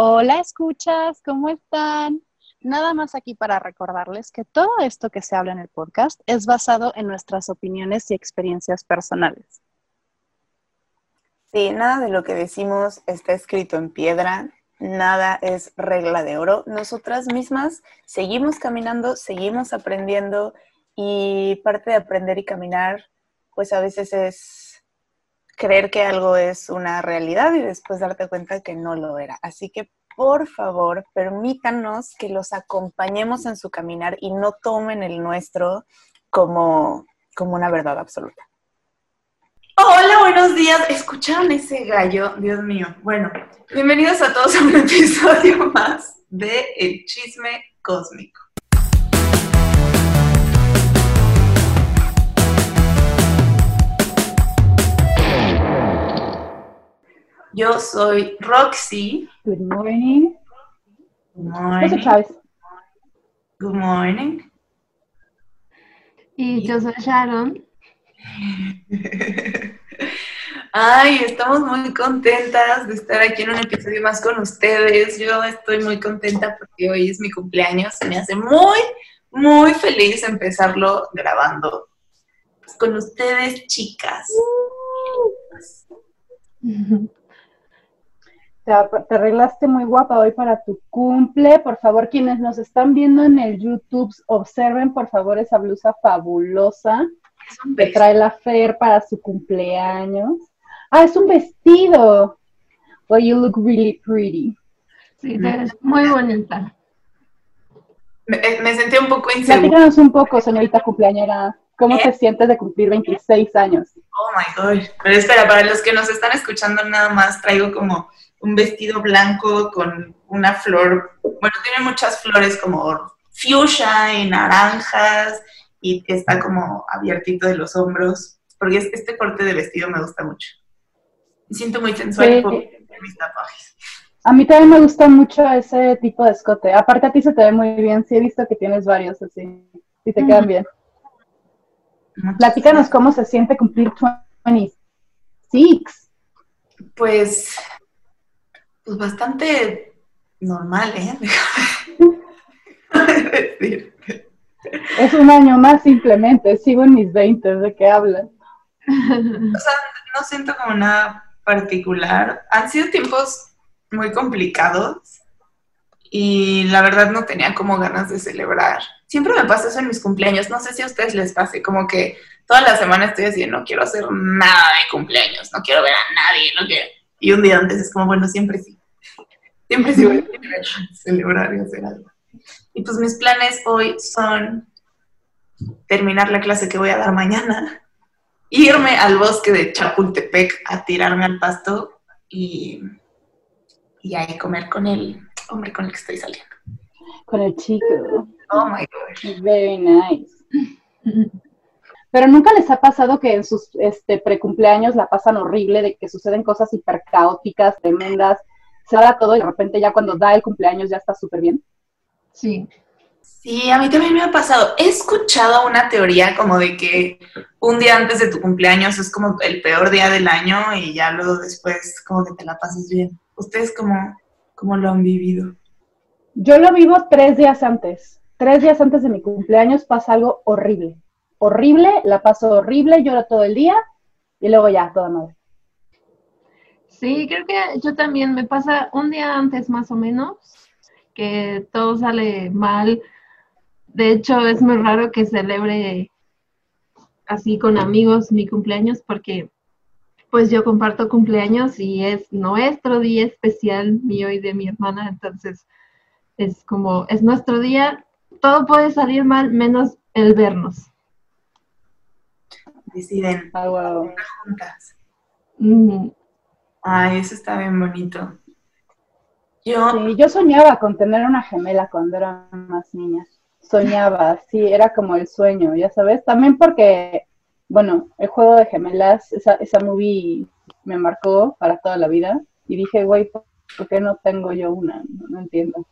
Hola, escuchas, ¿cómo están? Nada más aquí para recordarles que todo esto que se habla en el podcast es basado en nuestras opiniones y experiencias personales. Sí, nada de lo que decimos está escrito en piedra, nada es regla de oro. Nosotras mismas seguimos caminando, seguimos aprendiendo y parte de aprender y caminar, pues a veces es creer que algo es una realidad y después darte cuenta que no lo era. Así que por favor, permítanos que los acompañemos en su caminar y no tomen el nuestro como, como una verdad absoluta. Hola, buenos días. ¿Escucharon ese gallo? Dios mío. Bueno, bienvenidos a todos a un episodio más de El Chisme Cósmico. Yo soy Roxy. Good morning. Good morning. Good morning. Y yo soy Sharon. Ay, estamos muy contentas de estar aquí en un episodio más con ustedes. Yo estoy muy contenta porque hoy es mi cumpleaños. Me hace muy, muy feliz empezarlo grabando pues, con ustedes, chicas. Te, te arreglaste muy guapa hoy para tu cumple. Por favor, quienes nos están viendo en el YouTube, observen por favor esa blusa fabulosa Es un que trae la Fer para su cumpleaños. Ah, es un vestido. Well, you look really pretty. Sí, te ves muy bonita. Me, eh, me sentí un poco insegura. Platícanos un poco, señorita cumpleañera. ¿Cómo Eh. te sientes de cumplir 26 años? Oh my god. Pero espera, para los que nos están escuchando, nada más traigo como un vestido blanco con una flor. Bueno, tiene muchas flores como fuchsia y naranjas y está como abiertito de los hombros. Porque es- este corte de vestido me gusta mucho. Me siento muy sensual Sí. por mis tatuajes. A mí también me gusta mucho ese tipo de escote. Aparte a ti se te ve muy bien. Sí he visto que tienes varios así. Y te quedan bien. Muchas Platícanos cómo se siente cumplir 26. Pues, pues bastante normal, ¿eh? Déjame decir. Es un año más simplemente. Sigo en mis 20. ¿De qué hablan? O sea, no siento como nada particular. Han sido tiempos muy complicados y la verdad no tenía como ganas de celebrar. Siempre me pasa eso en mis cumpleaños. No sé si a ustedes les pase, como que toda la semana estoy así, no quiero hacer nada de cumpleaños, no quiero ver a nadie, no quiero. Y un día antes es como, bueno, siempre sí. Siempre sí voy a celebrar y hacer algo. Y pues mis planes hoy son terminar la clase que voy a dar mañana irme al bosque de Chapultepec a tirarme al pasto y, y ahí comer con el hombre con el que estoy saliendo. Con el chico. Oh my gosh. Very nice. Pero nunca les ha pasado que en sus este, precumpleaños la pasan horrible, de que suceden cosas hiper caóticas, tremendas, se da todo y de repente ya cuando da el cumpleaños ya está súper bien. Sí. Sí, a mí también me ha pasado. He escuchado una teoría como de que un día antes de tu cumpleaños es como el peor día del año y ya luego después como que te la pases bien. ¿Ustedes cómo, cómo lo han vivido? Yo lo vivo tres días antes. Tres días antes de mi cumpleaños pasa algo horrible. Horrible, la paso horrible, lloro todo el día y luego ya, toda madre. Sí, creo que yo también me pasa un día antes más o menos, que todo sale mal. De hecho, es muy raro que celebre así con amigos mi cumpleaños porque pues yo comparto cumpleaños y es nuestro día especial mío y de mi hermana, entonces es como, es nuestro día, todo puede salir mal menos el vernos. Deciden Ah, wow. juntas. Mm, Ay, eso está bien bonito. Yo, Sí, yo soñaba con tener una gemela cuando era más niña. Soñaba, sí, era como el sueño, ya sabes. También porque, bueno, el juego de gemelas, esa, esa movie me marcó para toda la vida. Y dije, güey, ¿por qué no tengo yo una? No, no entiendo.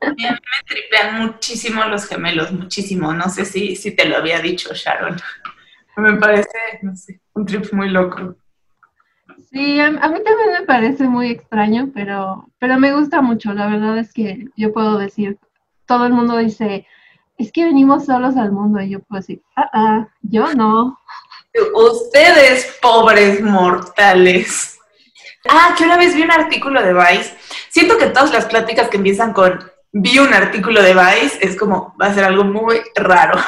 también me tripean muchísimo los gemelos, muchísimo. No sé si, si te lo había dicho, Sharon. Me parece, no sé, un trip muy loco. Sí, a, mí también me parece muy extraño, pero, pero me gusta mucho. La verdad es que yo puedo decir, todo el mundo dice, es que venimos solos al mundo y yo puedo decir, ah, ah, yo no. Ustedes, pobres mortales. Ah, que una vez vi un artículo de Vice. Siento que todas las pláticas que empiezan con vi un artículo de Vice es como, va a ser algo muy raro.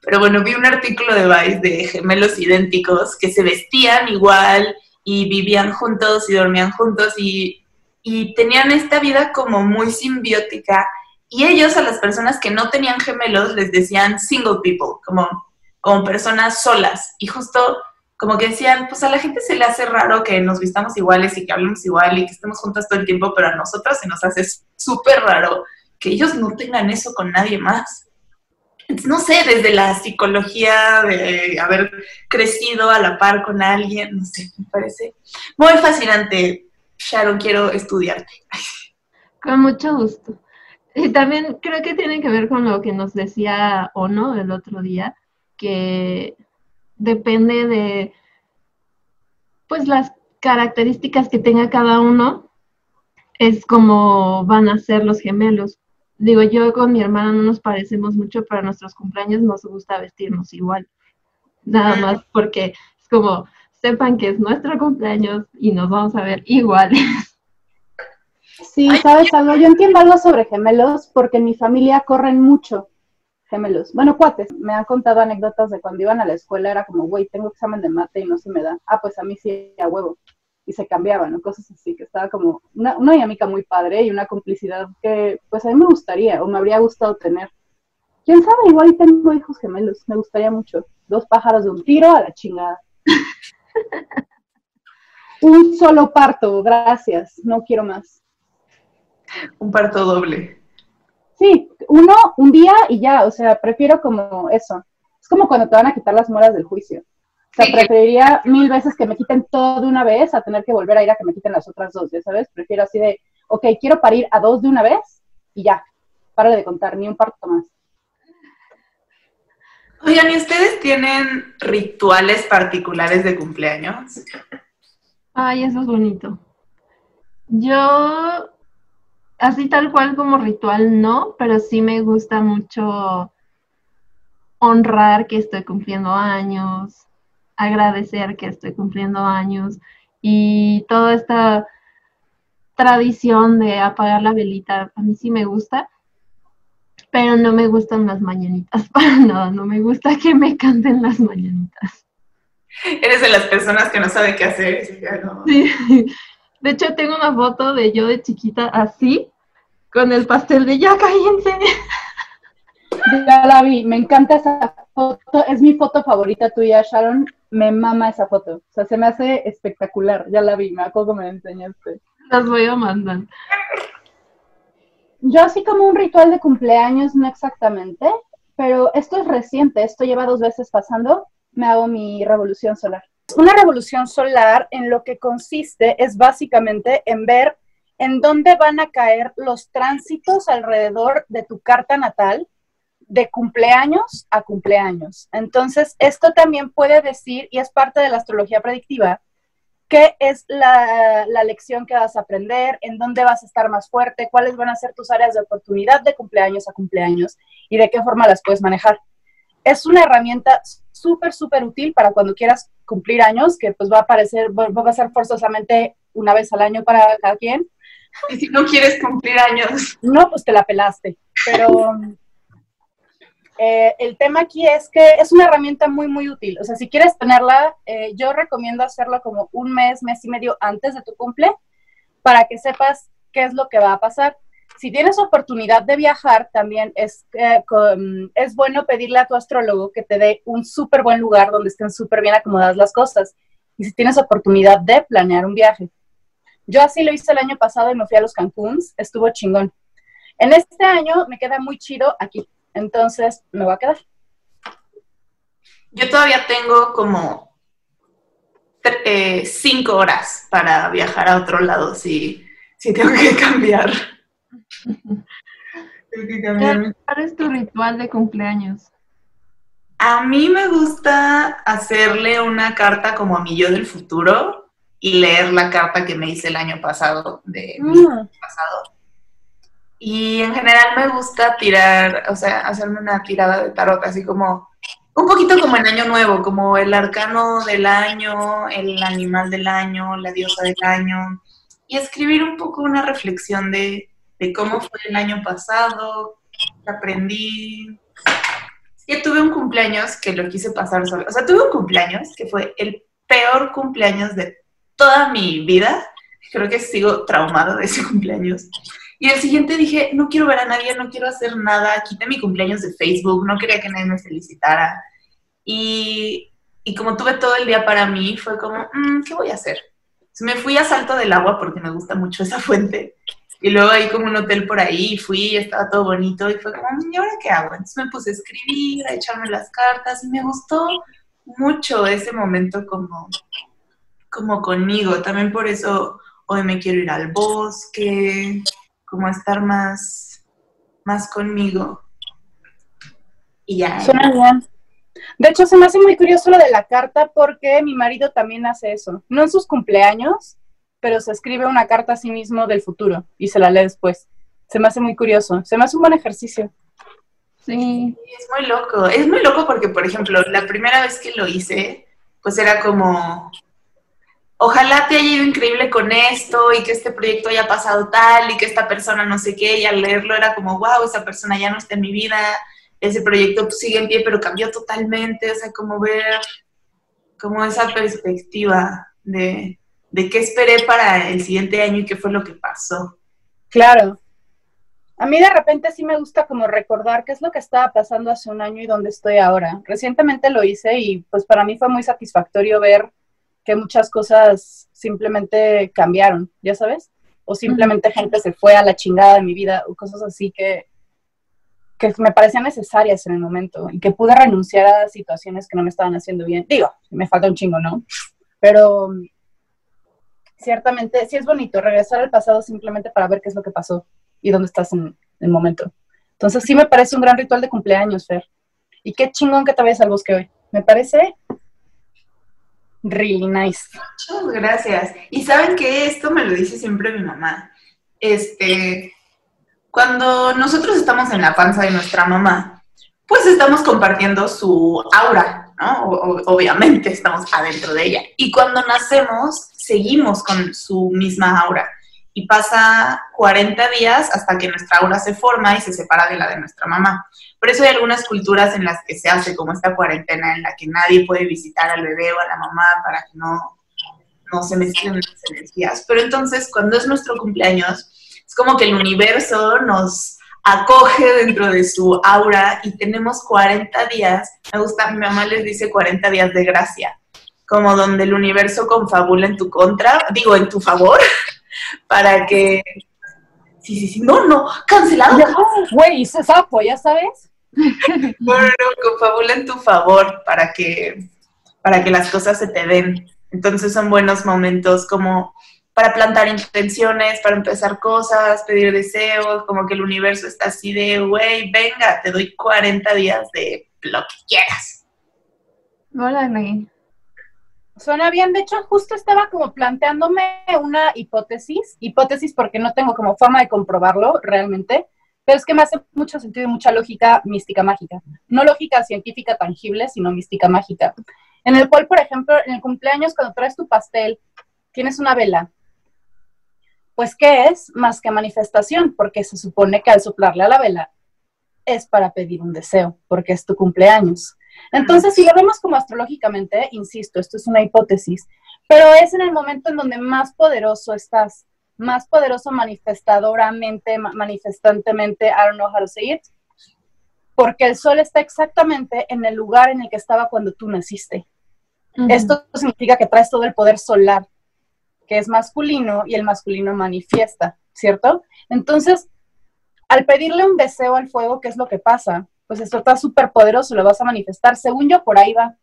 Pero bueno, vi un artículo de Vice de gemelos idénticos que se vestían igual y vivían juntos y dormían juntos y, y tenían esta vida como muy simbiótica. Y ellos a las personas que no tenían gemelos les decían single people, como, como personas solas. Y justo como que decían, pues a la gente se le hace raro que nos vistamos iguales y que hablemos igual y que estemos juntas todo el tiempo, pero a nosotras se nos hace súper raro que ellos no tengan eso con nadie más. No sé, desde la psicología de haber crecido a la par con alguien, no sé, me parece muy fascinante. Sharon, quiero estudiarte. Con mucho gusto. Y también creo que tiene que ver con lo que nos decía Ono el otro día, que depende de pues las características que tenga cada uno, es como van a ser los gemelos. Digo, yo con mi hermana no nos parecemos mucho, pero nuestros cumpleaños nos gusta vestirnos igual. Nada más porque es como, sepan que es nuestro cumpleaños y nos vamos a ver iguales. Sí, ¿sabes algo? Yo entiendo algo sobre gemelos porque en mi familia corren mucho gemelos. Bueno, cuates, me han contado anécdotas de cuando iban a la escuela, era como, güey, tengo examen de mate y no se me da. Ah, pues a mí sí, a huevo. Y se cambiaban, ¿no? Cosas así, que estaba como una, una dinámica muy padre y una complicidad que, pues a mí me gustaría o me habría gustado tener. Quién sabe, igual tengo hijos gemelos, me gustaría mucho. Dos pájaros de un tiro a la chingada. un solo parto, gracias, no quiero más. Un parto doble. Sí, uno, un día y ya, o sea, prefiero como eso. Es como cuando te van a quitar las moras del juicio. O sea, preferiría mil veces que me quiten todo de una vez a tener que volver a ir a que me quiten las otras dos, ya sabes. Prefiero así de, ok, quiero parir a dos de una vez y ya, para de contar, ni un parto más. Oigan, ¿y ustedes tienen rituales particulares de cumpleaños? Ay, eso es bonito. Yo así tal cual como ritual no, pero sí me gusta mucho honrar que estoy cumpliendo años, agradecer que estoy cumpliendo años y toda esta tradición de apagar la velita, a mí sí me gusta, pero no me gustan las mañanitas para nada, no me gusta que me canten las mañanitas. Eres de las personas que no sabe qué hacer. Sí. De hecho, tengo una foto de yo de chiquita así, con el pastel de ya cállense. Ya la vi, me encanta esa foto, es mi foto favorita tuya, Sharon, me mama esa foto, o sea, se me hace espectacular, ya la vi, me acuerdo que me la enseñaste. Las voy a mandar. Yo así como un ritual de cumpleaños, no exactamente, pero esto es reciente, esto lleva dos veces pasando, me hago mi revolución solar. Una revolución solar en lo que consiste es básicamente en ver en dónde van a caer los tránsitos alrededor de tu carta natal de cumpleaños a cumpleaños. Entonces, esto también puede decir, y es parte de la astrología predictiva, qué es la, lección que vas a aprender, en dónde vas a estar más fuerte, cuáles van a ser tus áreas de oportunidad de cumpleaños a cumpleaños y de qué forma las puedes manejar. Es una herramienta súper, súper útil para cuando quieras cumplir años, que pues va a aparecer, va a ser forzosamente una vez al año para cada quien, Y si no quieres cumplir años. No, pues te la pelaste. Pero eh, el tema aquí es que es una herramienta muy, muy útil. O sea, si quieres tenerla, eh, yo recomiendo hacerlo como un mes, mes y medio antes de tu cumple, para que sepas qué es lo que va a pasar. Si tienes oportunidad de viajar, también es, eh, es bueno pedirle a tu astrólogo que te dé un súper buen lugar donde estén súper bien acomodadas las cosas. Y si tienes oportunidad de planear un viaje. Yo así lo hice el año pasado y me fui a los Cancuns, estuvo chingón. En este año me queda muy chido aquí, entonces me voy a quedar. Yo todavía tengo como eh, cinco horas para viajar a otro lado si, si tengo que cambiar. ¿Cuál es tu ritual de cumpleaños? A mí me gusta hacerle una carta como a mi yo del futuro y leer la carta que me hice el año pasado de mi Mm. pasado. Y en general me gusta tirar, o sea, hacerme una tirada de tarot, así como un poquito como en Año Nuevo, como el arcano del año, el animal del año, la diosa del año, y escribir un poco una reflexión de, de cómo fue el año pasado, qué aprendí. Que tuve un cumpleaños que lo quise pasar solo. O sea, tuve un cumpleaños que fue el peor cumpleaños de toda mi vida. Creo que sigo traumado de ese cumpleaños. Y el siguiente dije, no quiero ver a nadie, no quiero hacer nada, quité mi cumpleaños de Facebook, no quería que nadie me felicitara. Y, y como tuve todo el día para mí, fue como, "Mm, ¿qué voy a hacer? Entonces me fui a Salto del Agua porque me gusta mucho esa fuente. Y luego hay como un hotel por ahí, fui estaba todo bonito y fue como, ¿y ahora qué hago? Entonces me puse a escribir, a echarme las cartas y me gustó mucho ese momento como, como conmigo. También por eso hoy me quiero ir al bosque, como estar más, más conmigo. Y ya. Suena bien. De hecho, se me hace muy curioso lo de la carta porque mi marido también hace eso. No en sus cumpleaños, pero se escribe una carta a sí mismo del futuro y se la lee después. Se me hace muy curioso. Se me hace un buen ejercicio. Sí, Es muy loco, es muy loco porque, por ejemplo, la primera vez que lo hice, pues era como, ojalá te haya ido increíble con esto y que este proyecto haya pasado tal y que esta persona no sé qué, y al leerlo era como, wow, esa persona ya no está en mi vida, ese proyecto pues, sigue en pie, pero cambió totalmente, o sea, como ver, como esa perspectiva de, de qué esperé para el siguiente año y qué fue lo que pasó. Claro. A mí de repente sí me gusta como recordar qué es lo que estaba pasando hace un año y dónde estoy ahora. Recientemente lo hice y pues para mí fue muy satisfactorio ver que muchas cosas simplemente cambiaron, ¿ya sabes? O simplemente gente se fue a la chingada de mi vida o cosas así que, que me parecían necesarias en el momento y que pude renunciar a situaciones que no me estaban haciendo bien. Digo, me falta un chingo, ¿no? Pero ciertamente sí es bonito regresar al pasado simplemente para ver qué es lo que pasó y dónde estás en el momento. Entonces sí me parece un gran ritual de cumpleaños, Fer. Y qué chingón que te vayas al bosque hoy. Me parece really nice. Muchas gracias. Y saben que esto me lo dice siempre mi mamá. Este, cuando nosotros estamos en la panza de nuestra mamá, pues estamos compartiendo su aura, ¿no? O- obviamente estamos adentro de ella. Y cuando nacemos, seguimos con su misma aura. Y pasa 40 días hasta que nuestra aura se forma y se separa de la de nuestra mamá. Por eso hay algunas culturas en las que se hace como esta cuarentena en la que nadie puede visitar al bebé o a la mamá para que no, no se mezclen las energías. Pero entonces, cuando es nuestro cumpleaños, es como que el universo nos acoge dentro de su aura y tenemos 40 días. Me gusta, mi mamá les dice 40 días de gracia, como donde el universo confabula en tu contra, digo, en tu favor, para que... Sí, sí, sí, no, no, cancelado. Ya, Güey, ese sapo, ¿ya sabes? No, no, confabula en tu favor para que, para que las cosas se te den. Entonces son buenos momentos como para plantar intenciones, para empezar cosas, pedir deseos, como que el universo está así de, güey, venga, te doy 40 días de lo que quieras. órale. Suena bien, de hecho justo estaba como planteándome una hipótesis, hipótesis porque no tengo como forma de comprobarlo realmente, pero es que me hace mucho sentido y mucha lógica mística mágica. No lógica científica tangible, sino mística mágica. En el cual, por ejemplo, en el cumpleaños cuando traes tu pastel, tienes una vela. Pues, ¿qué es? Más que manifestación, porque se supone que al soplarle a la vela es para pedir un deseo, porque es tu cumpleaños. Entonces, si lo vemos como astrológicamente, insisto, esto es una hipótesis, pero es en el momento en donde más poderoso estás, más poderoso manifestadoramente, ma- manifestantemente, I don't know how to say it, porque el sol está exactamente en el lugar en el que estaba cuando tú naciste. Esto significa que traes todo el poder solar, que es masculino y el masculino manifiesta, ¿cierto? Entonces, al pedirle un deseo al fuego, ¿qué es lo que pasa? Pues esto está súper poderoso, lo vas a manifestar. Según yo, por ahí va.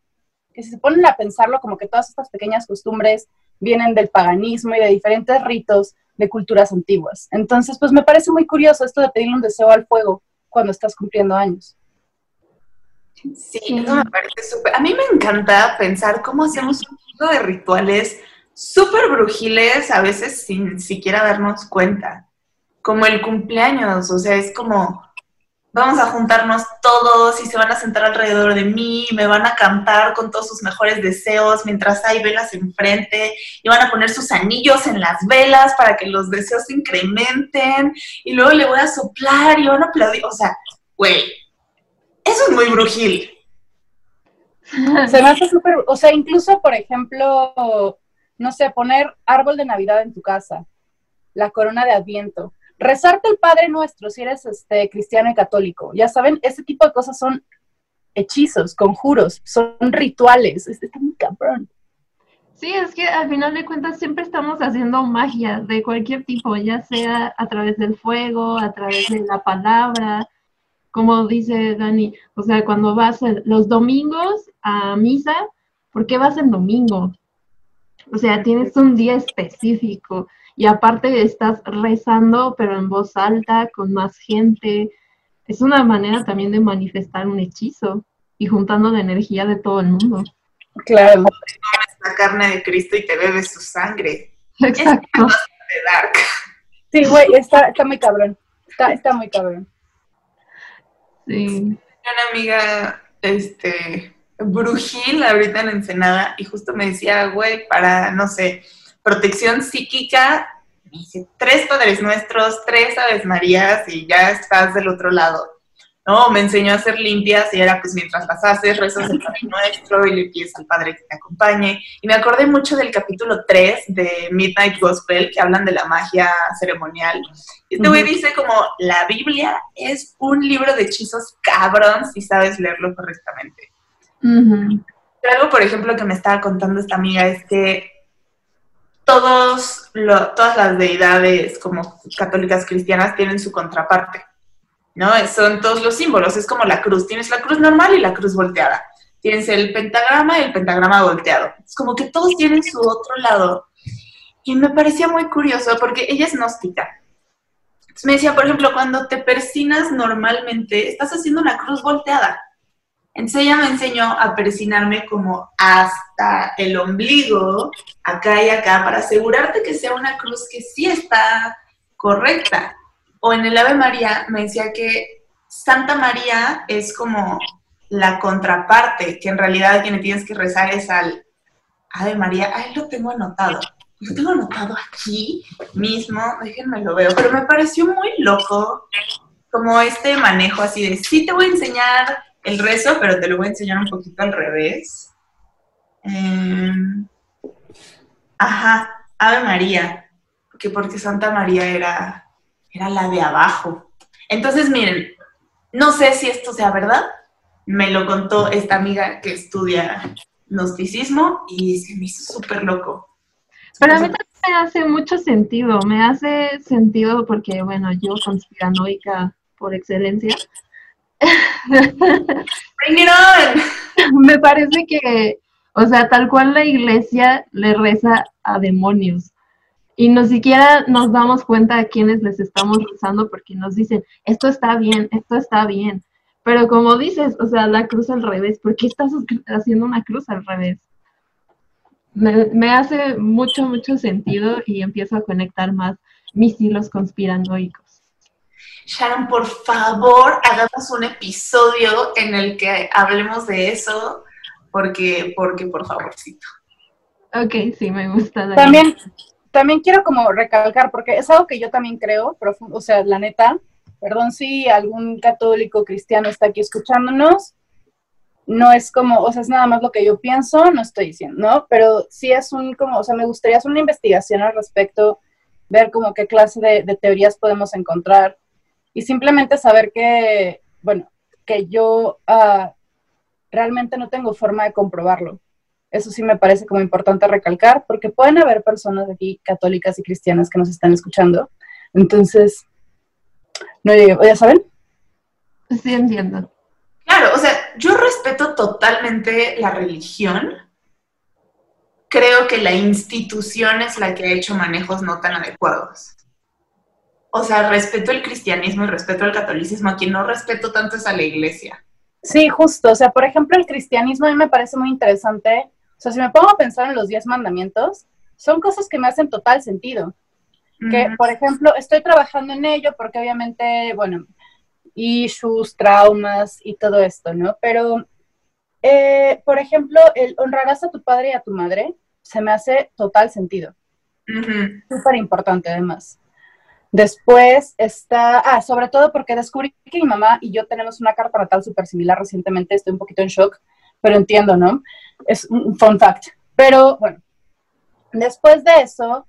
Que si se ponen a pensarlo, como que todas estas pequeñas costumbres vienen del paganismo y de diferentes ritos de culturas antiguas. Entonces, pues me parece muy curioso esto de pedirle un deseo al fuego cuando estás cumpliendo años. Sí, eso me parece súper. A mí me encanta pensar cómo hacemos un tipo de rituales súper brujiles, a veces sin siquiera darnos cuenta. Como el cumpleaños, o sea, es como, vamos a juntarnos todos y se van a sentar alrededor de mí, me van a cantar con todos sus mejores deseos mientras hay velas enfrente y van a poner sus anillos en las velas para que los deseos se incrementen y luego le voy a soplar y van a aplaudir, o sea, güey, eso es muy brujil. Se me hace súper, o sea, incluso, por ejemplo, no sé, poner árbol de Navidad en tu casa, la corona de Adviento, rezarte el Padre Nuestro si eres este, cristiano y católico. Ya saben, ese tipo de cosas son hechizos, conjuros, son rituales. Está muy cabrón. Sí, es que al final de cuentas siempre estamos haciendo magia de cualquier tipo, ya sea a través del fuego, a través de la palabra, como dice Dani, o sea, cuando vas los domingos a misa, ¿por qué vas en domingo? O sea, tienes un día específico y aparte estás rezando, pero en voz alta, con más gente. Es una manera también de manifestar un hechizo y juntando la energía de todo el mundo. Claro. Tomas la carne de Cristo y te bebes su sangre. Exacto. Sí, güey, está, está muy cabrón. Está, está muy cabrón. Sí. Una amiga, este, brujil ahorita en Ensenada y justo me decía, güey, para, no sé, protección psíquica, tres Padres Nuestros, tres Aves Marías y ya estás del otro lado. ¿no? Me enseñó a hacer limpias y era pues mientras las haces, rezas el Padre Nuestro y le pides al Padre que te acompañe. Y me acordé mucho del capítulo 3 de Midnight Gospel que hablan de la magia ceremonial. Este güey dice como, la Biblia es un libro de hechizos cabrón si sabes leerlo correctamente. Algo, por ejemplo, que me estaba contando esta amiga es que todos todas las deidades como católicas cristianas tienen su contraparte, ¿no? Son todos los símbolos, es como la cruz, tienes la cruz normal y la cruz volteada, tienes el pentagrama y el pentagrama volteado, es como que todos tienen su otro lado. Y me parecía muy curioso porque ella es gnóstica. me decía, por ejemplo, cuando te persinas normalmente, estás haciendo una cruz volteada. Entonces ella me enseñó a persinarme como hasta el ombligo, acá y acá, para asegurarte que sea una cruz que sí está correcta. O en el Ave María me decía que Santa María es como la contraparte, que en realidad quien tienes que rezar es al Ave María. Ahí lo tengo anotado. Lo tengo anotado aquí mismo, déjenme lo veo, pero me pareció muy loco como este manejo así de, sí te voy a enseñar el rezo, pero te lo voy a enseñar un poquito al revés. Em, ajá, Ave María, que porque Santa María era, era la de abajo. Entonces, miren, no sé si esto sea verdad, me lo contó esta amiga que estudia gnosticismo y se me hizo súper loco. Pero a mí también me hace mucho sentido, me hace sentido porque, bueno, yo conspiranoica por excelencia, On. Me parece que, o sea, tal cual la iglesia le reza a demonios. Y ni siquiera nos damos cuenta a quienes les estamos rezando porque nos dicen, esto está bien, esto está bien. Pero como dices, o sea, la cruz al revés, ¿por qué estás haciendo una cruz al revés? Me, me hace mucho, mucho sentido y empiezo a conectar más mis hilos conspiranoicos. Sharon, por favor, hagamos un episodio en el que hablemos de eso, porque, porque por favorcito. Ok, sí, me gusta. También, también quiero como recalcar, porque es algo que yo también creo, profundo, o sea, la neta, perdón si algún católico cristiano está aquí escuchándonos, no es como, o sea, es nada más lo que yo pienso, no estoy diciendo, ¿no? Pero sí es un, como, o sea, me gustaría hacer una investigación al respecto, ver como qué clase de teorías podemos encontrar, y simplemente saber que, bueno, que yo ah, realmente no tengo forma de comprobarlo. Eso sí me parece como importante recalcar, porque pueden haber personas aquí católicas y cristianas que nos están escuchando. Entonces, no ¿ya saben? Sí, entiendo. Claro, o sea, yo respeto totalmente la religión. Creo que la institución es la que ha hecho manejos no tan adecuados o sea, respeto el cristianismo y respeto el catolicismo. A quien no respeto tanto es a la iglesia. Sí, justo. O sea, por ejemplo, el cristianismo a mí me parece muy interesante. O sea, si me pongo a pensar en los diez mandamientos, son cosas que me hacen total sentido. Que, por ejemplo, estoy trabajando en ello porque obviamente, bueno, issues, traumas y todo esto, ¿no? Pero, eh, por ejemplo, el honrarás a tu padre y a tu madre se me hace total sentido. Súper importante, además. Después está, ah, sobre todo porque descubrí que mi mamá y yo tenemos una carta natal súper similar recientemente, estoy un poquito en shock, pero entiendo, ¿no? Es un fun fact. Pero bueno, después de eso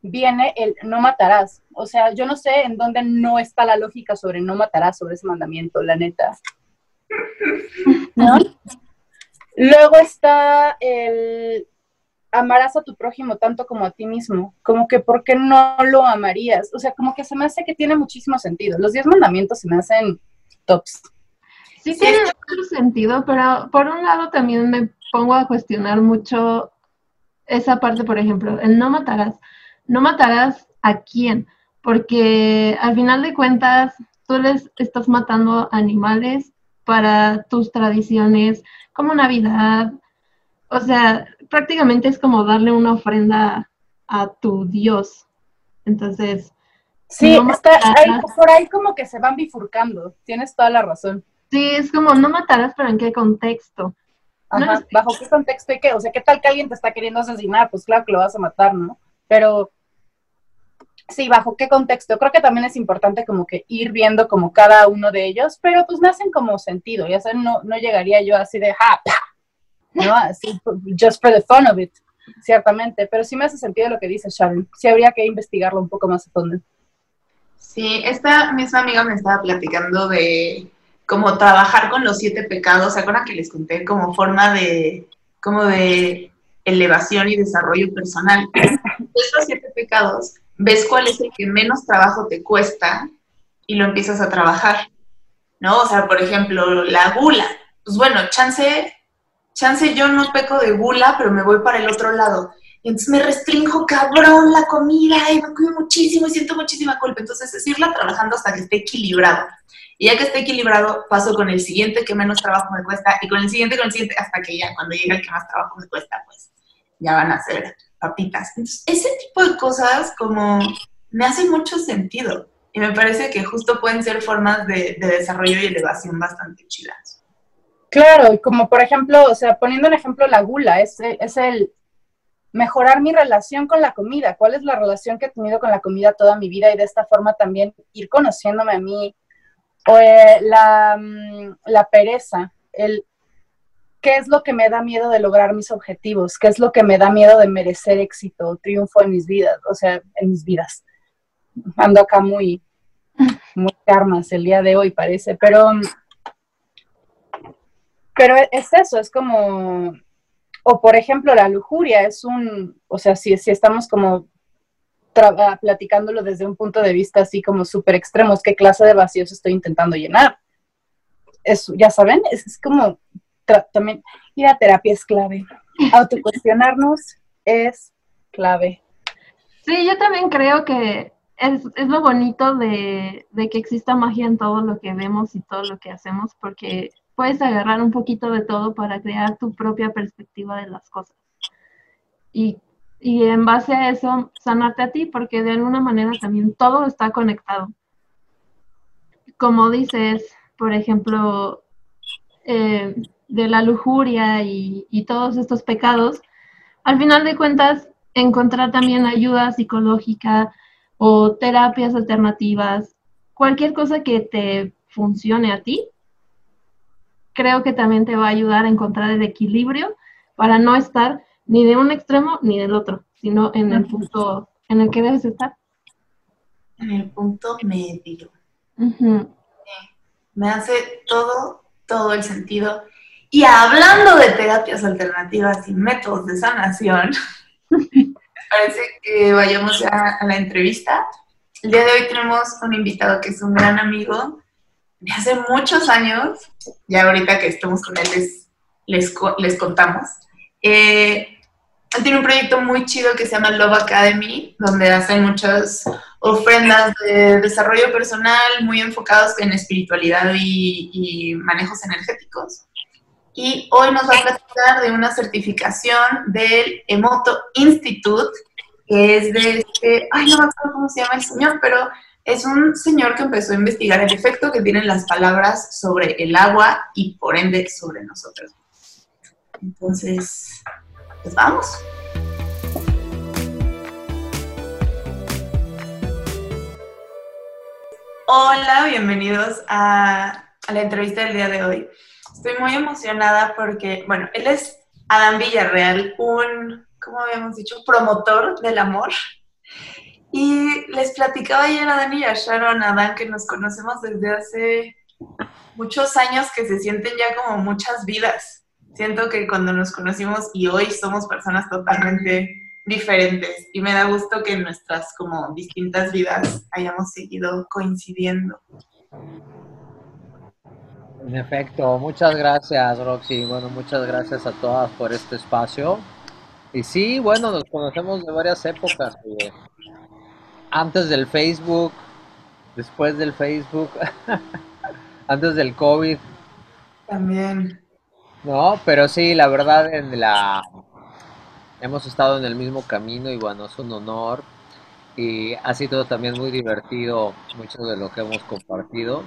viene el no matarás. O sea, yo no sé en dónde no está la lógica sobre no matarás, sobre ese mandamiento, la neta. ¿No? Luego está el amarás a tu prójimo tanto como a ti mismo. Como que, ¿por qué no lo amarías? O sea, como que se me hace que tiene muchísimo sentido. Los diez mandamientos se me hacen tops. Sí, tiene mucho sentido, pero por un lado también me pongo a cuestionar mucho esa parte, por ejemplo, el no matarás. No matarás a quién, porque al final de cuentas tú les estás matando animales para tus tradiciones, como Navidad. O sea, prácticamente es como darle una ofrenda a tu Dios. Entonces. Sí, está por ahí como que se van bifurcando. Tienes toda la razón. Sí, es como, no matarás, pero ¿en qué contexto? Ajá, ¿bajo qué contexto y qué? O sea, ¿qué tal que alguien te está queriendo asesinar? Pues claro que lo vas a matar, ¿no? Pero sí, ¿bajo qué contexto? Creo que también es importante como que ir viendo como cada uno de ellos, pero pues me hacen como sentido, ya sea, no, no llegaría yo así de, ¡ja! ¿No? Así, just for the fun of it, ciertamente, pero sí me hace sentido lo que dice Sharon, sí habría que investigarlo un poco más a fondo. Sí, esta misma amiga me estaba platicando de como trabajar con los siete pecados, ¿se acuerdan que les conté como forma de, como de elevación y desarrollo personal? Estos siete pecados, ves cuál es el que menos trabajo te cuesta y lo empiezas a trabajar, ¿no? O sea, por ejemplo, la gula. Pues bueno, chance, chance yo no peco de gula, pero me voy para el otro lado. Y entonces me restringo cabrón la comida y me cuido muchísimo y siento muchísima culpa. Entonces es irla trabajando hasta que esté equilibrado. Y ya que esté equilibrado, paso con el siguiente que menos trabajo me cuesta y con el siguiente, con el siguiente, hasta que ya cuando llegue el que más trabajo me cuesta, pues ya van a ser papitas. Entonces, ese tipo de cosas como me hace mucho sentido y me parece que justo pueden ser formas de, desarrollo y elevación bastante chidas. Claro, y como por ejemplo, o sea, poniendo un ejemplo la gula, es, es el mejorar mi relación con la comida, cuál es la relación que he tenido con la comida toda mi vida y de esta forma también ir conociéndome a mí, o eh, la, mm, la pereza, el qué es lo que me da miedo de lograr mis objetivos, qué es lo que me da miedo de merecer éxito, triunfo en mis vidas, o sea, en mis vidas. Ando acá muy, muy karmas el día de hoy, parece, pero, pero es eso, es como, o por ejemplo, la lujuria es un, o sea, si, si estamos como Ah, platicándolo desde un punto de vista así como súper extremo, qué clase de vacíos estoy intentando llenar. Eso, ya saben, es, como también ir a terapia es clave. Autocuestionarnos es clave. Sí, yo también creo que es, es lo bonito de, de, que exista magia en todo lo que vemos y todo lo que hacemos, porque puedes agarrar un poquito de todo para crear tu propia perspectiva de las cosas. Y y en base a eso sanarte a ti, porque de alguna manera también todo está conectado. Como dices, por ejemplo, eh, de la lujuria y, y todos estos pecados, al final de cuentas, encontrar también ayuda psicológica o terapias alternativas, cualquier cosa que te funcione a ti, creo que también te va a ayudar a encontrar el equilibrio para no estar ni de un extremo ni del otro, sino en el punto en el que debes estar. En el punto medio. Me hace todo, todo el sentido. Y hablando de terapias alternativas y métodos de sanación, parece que vayamos ya a la entrevista. El día de hoy tenemos un invitado que es un gran amigo de hace muchos años, ya ahorita que estamos con él les, les, les contamos. Eh, tiene un proyecto muy chido que se llama Love Academy, donde hacen muchas ofrendas de desarrollo personal muy enfocados en espiritualidad y, manejos energéticos. y hoy nos va a platicar de una certificación del Emoto Institute, que es de este, ay, no me acuerdo cómo se llama el señor, pero es un señor que empezó a investigar el efecto que tienen las palabras sobre el agua y por ende sobre nosotros. Entonces, pues vamos. Hola, bienvenidos a, la entrevista del día de hoy. Estoy muy emocionada porque, bueno, él es Adán Villarreal, un, ¿cómo habíamos dicho? Promotor del amor. Y les platicaba ayer a Dani y a Sharon, Adán, que nos conocemos desde hace muchos años que se sienten ya como muchas vidas. Siento que cuando nos conocimos y hoy somos personas totalmente diferentes y me da gusto que en nuestras como distintas vidas hayamos seguido coincidiendo. En efecto, muchas gracias Roxy, bueno, muchas gracias a todas por este espacio. Y sí, bueno, nos conocemos de varias épocas, antes del Facebook, después del Facebook, antes del COVID. También. No, pero sí, la verdad en la hemos estado en el mismo camino y bueno, es un honor y ha sido también muy divertido mucho de lo que hemos compartido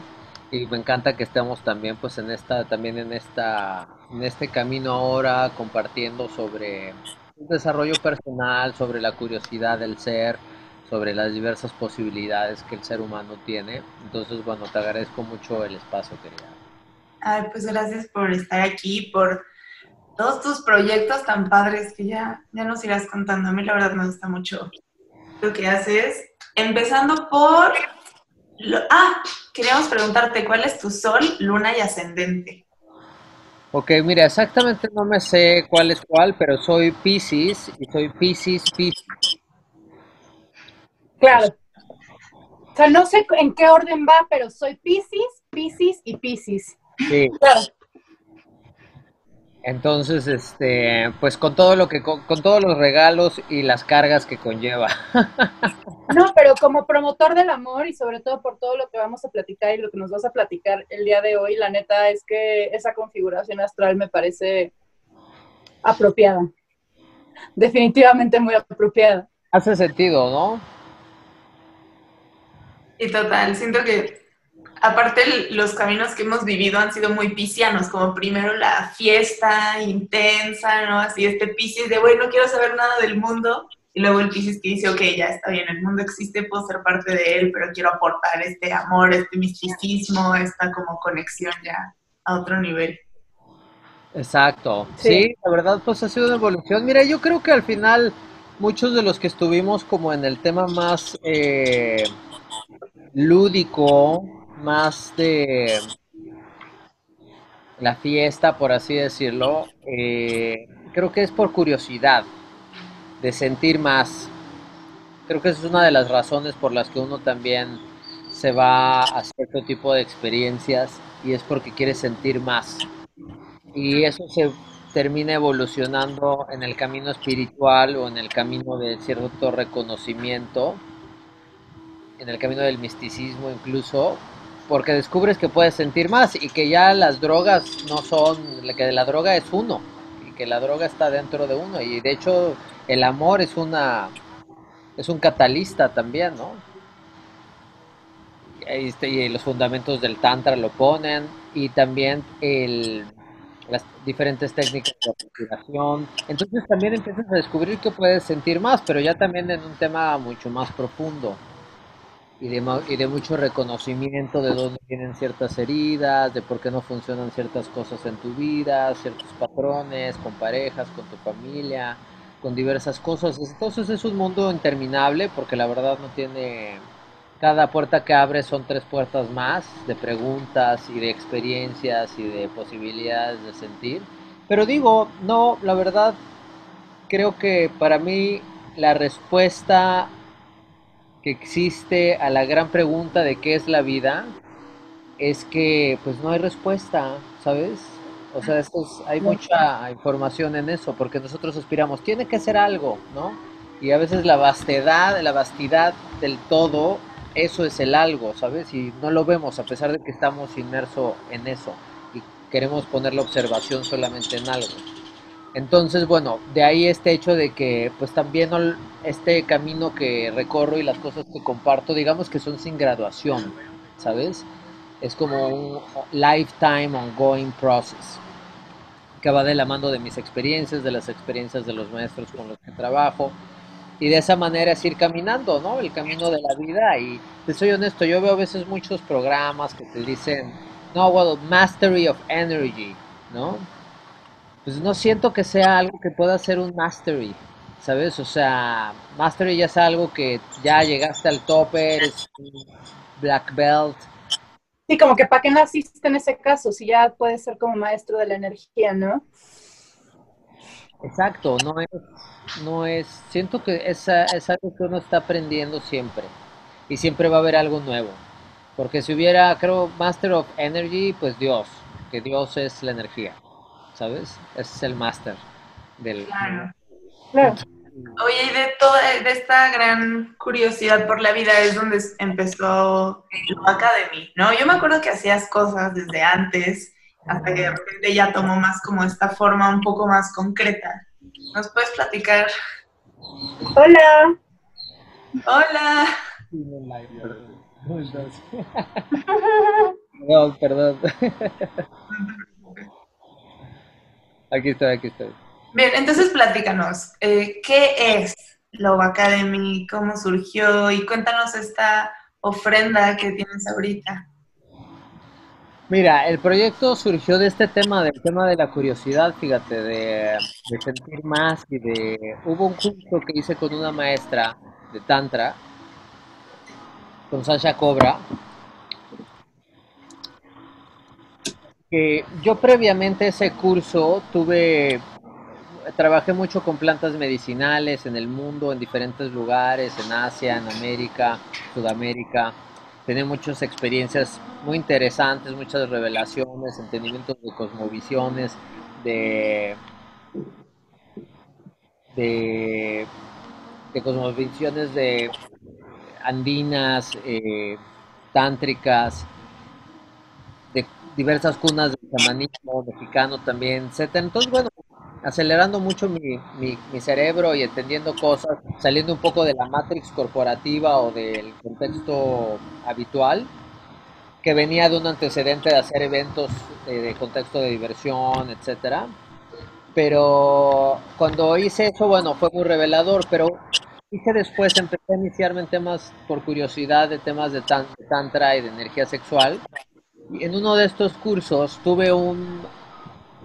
y me encanta que estemos también pues en esta también en esta en este camino ahora compartiendo sobre un desarrollo personal, sobre la curiosidad del ser, sobre las diversas posibilidades que el ser humano tiene. Entonces, bueno, te agradezco mucho el espacio, querida. Ay, pues gracias por estar aquí, por todos tus proyectos tan padres que ya, ya nos irás contando. A mí la verdad me gusta mucho lo que haces. Empezando por... ah, queríamos preguntarte, ¿cuál es tu sol, luna y ascendente? Ok, mira, exactamente no me sé cuál es cuál, pero soy Pisces y soy Pisces, Pisces. Claro. O sea, no sé en qué orden va, pero soy Pisces, Pisces y Pisces. Sí. Claro. Entonces, este, pues con todo lo que, con, todos los regalos y las cargas que conlleva. No, pero como promotor del amor y sobre todo por todo lo que vamos a platicar y lo que nos vas a platicar el día de hoy, la neta es que esa configuración astral me parece apropiada. Definitivamente muy apropiada. Hace sentido, ¿no? Y total, siento que aparte los caminos que hemos vivido han sido muy piscianos, como primero la fiesta intensa, ¿no? Así este piscis de, bueno, no quiero saber nada del mundo, y luego el piscis que dice, ok, ya está bien, el mundo existe, puedo ser parte de él, pero quiero aportar este amor, este misticismo, esta como conexión ya a otro nivel. Exacto, sí, la verdad pues ha sido una evolución. Mira, yo creo que al final muchos de los que estuvimos como en el tema más eh, lúdico, más de la fiesta, por así decirlo, eh, creo que es por curiosidad, de sentir más. Creo que esa es una de las razones por las que uno también se va a cierto tipo de experiencias y es porque quiere sentir más. Y eso se termina evolucionando en el camino espiritual o en el camino de cierto reconocimiento, en el camino del misticismo incluso, porque descubres que puedes sentir más y que ya las drogas no son, que la droga es uno y que la droga está dentro de uno y de hecho el amor es una es un catalista también, ¿no? Y los fundamentos del tantra lo ponen y también el, las diferentes técnicas de respiración. Entonces también empiezas a descubrir que puedes sentir más, pero ya también en un tema mucho más profundo y de, y de mucho reconocimiento de dónde vienen ciertas heridas, de por qué no funcionan ciertas cosas en tu vida, ciertos patrones, con parejas, con tu familia, con diversas cosas. Entonces es un mundo interminable porque la verdad no tiene... Cada puerta que abre son tres puertas más de preguntas y de experiencias y de posibilidades de sentir. Pero digo, no, la verdad, creo que para mí la respuesta que existe a la gran pregunta de qué es la vida es que pues no hay respuesta, ¿sabes? O sea, hay mucha información en eso, porque nosotros aspiramos, tiene que ser algo, ¿no? Y a veces la vastedad, la vastidad del todo, eso es el algo, ¿sabes? Y no lo vemos a pesar de que estamos inmersos en eso. Y queremos poner la observación solamente en algo. Entonces, bueno, de ahí este hecho de que pues también este camino que recorro y las cosas que comparto, digamos que son sin graduación, ¿sabes? Es como un lifetime ongoing process que va de la mano de mis experiencias, de las experiencias de los maestros con los que trabajo. Y de esa manera es ir caminando, ¿no? El camino de la vida. Y te soy honesto, yo veo a veces muchos programas que te dicen, no, well, mastery of energy, ¿no? Pues no siento que sea algo que pueda ser un mastery, ¿sabes? O sea, mastery ya es algo que ya llegaste al tope, eres un black belt. Sí, como que para qué naciste en ese caso, si ya puedes ser como maestro de la energía, ¿no? Exacto, no es, no es, siento que es, es algo que uno está aprendiendo siempre y siempre va a haber algo nuevo. Porque si hubiera, creo, Master of Energy, pues Dios, que Dios es la energía. ¿Sabes? Ese es el máster del... Claro. Oye, y de toda de esta gran curiosidad por la vida es donde empezó la Academy, ¿no? Yo me acuerdo que hacías cosas desde antes, hasta que de repente ya tomó más como esta forma un poco más concreta. ¿Nos puedes platicar? Hola. Hola. Perdón, perdón. Aquí estoy, aquí estoy. Bien, entonces platícanos, eh, ¿qué es Love Academy? ¿Cómo surgió? Y cuéntanos esta ofrenda que tienes ahorita. Mira, el proyecto surgió de este tema, del tema de la curiosidad, fíjate, de, de sentir más y de... Hubo un curso que hice con una maestra de Tantra, con Sasha Cobra, yo previamente ese curso tuve, trabajé mucho con plantas medicinales en el mundo, en diferentes lugares, en Asia, en América, Sudamérica. Tenía muchas experiencias muy interesantes, muchas revelaciones, entendimientos de cosmovisiones, de, de, cosmovisiones de andinas, eh, tántricas, diversas cunas de chamanismo mexicano también, etcétera. Entonces, bueno, acelerando mucho mi, mi, cerebro y entendiendo cosas, saliendo un poco de la matrix corporativa o del contexto habitual, que venía de un antecedente de hacer eventos de, contexto de diversión, etcétera. Pero cuando hice eso, bueno, fue muy revelador, pero dije después, empecé a iniciarme en temas por curiosidad de temas de tantra y de energía sexual en uno de estos cursos tuve un,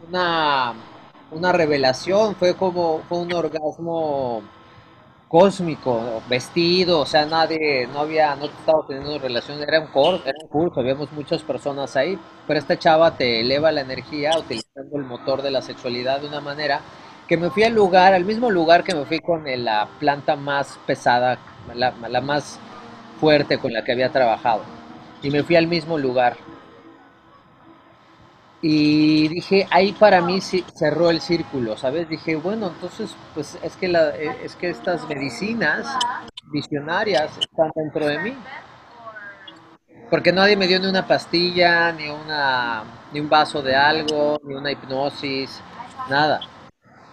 una, una revelación, fue como fue un orgasmo cósmico, vestido, o sea, nadie, no había, no estaba teniendo relación, era un, curso, era un curso, habíamos muchas personas ahí, pero esta chava te eleva la energía utilizando el motor de la sexualidad de una manera que me fui al lugar, al mismo lugar que me fui con la planta más pesada, la, la más fuerte con la que había trabajado. Y me fui al mismo lugar. Y dije, ahí para mí cerró el círculo, ¿sabes? Dije, bueno, entonces, pues es que, la, eh, es que estas medicinas visionarias están dentro de mí. Porque nadie me dio ni una pastilla, ni, una, ni un vaso de algo, ni una hipnosis, nada.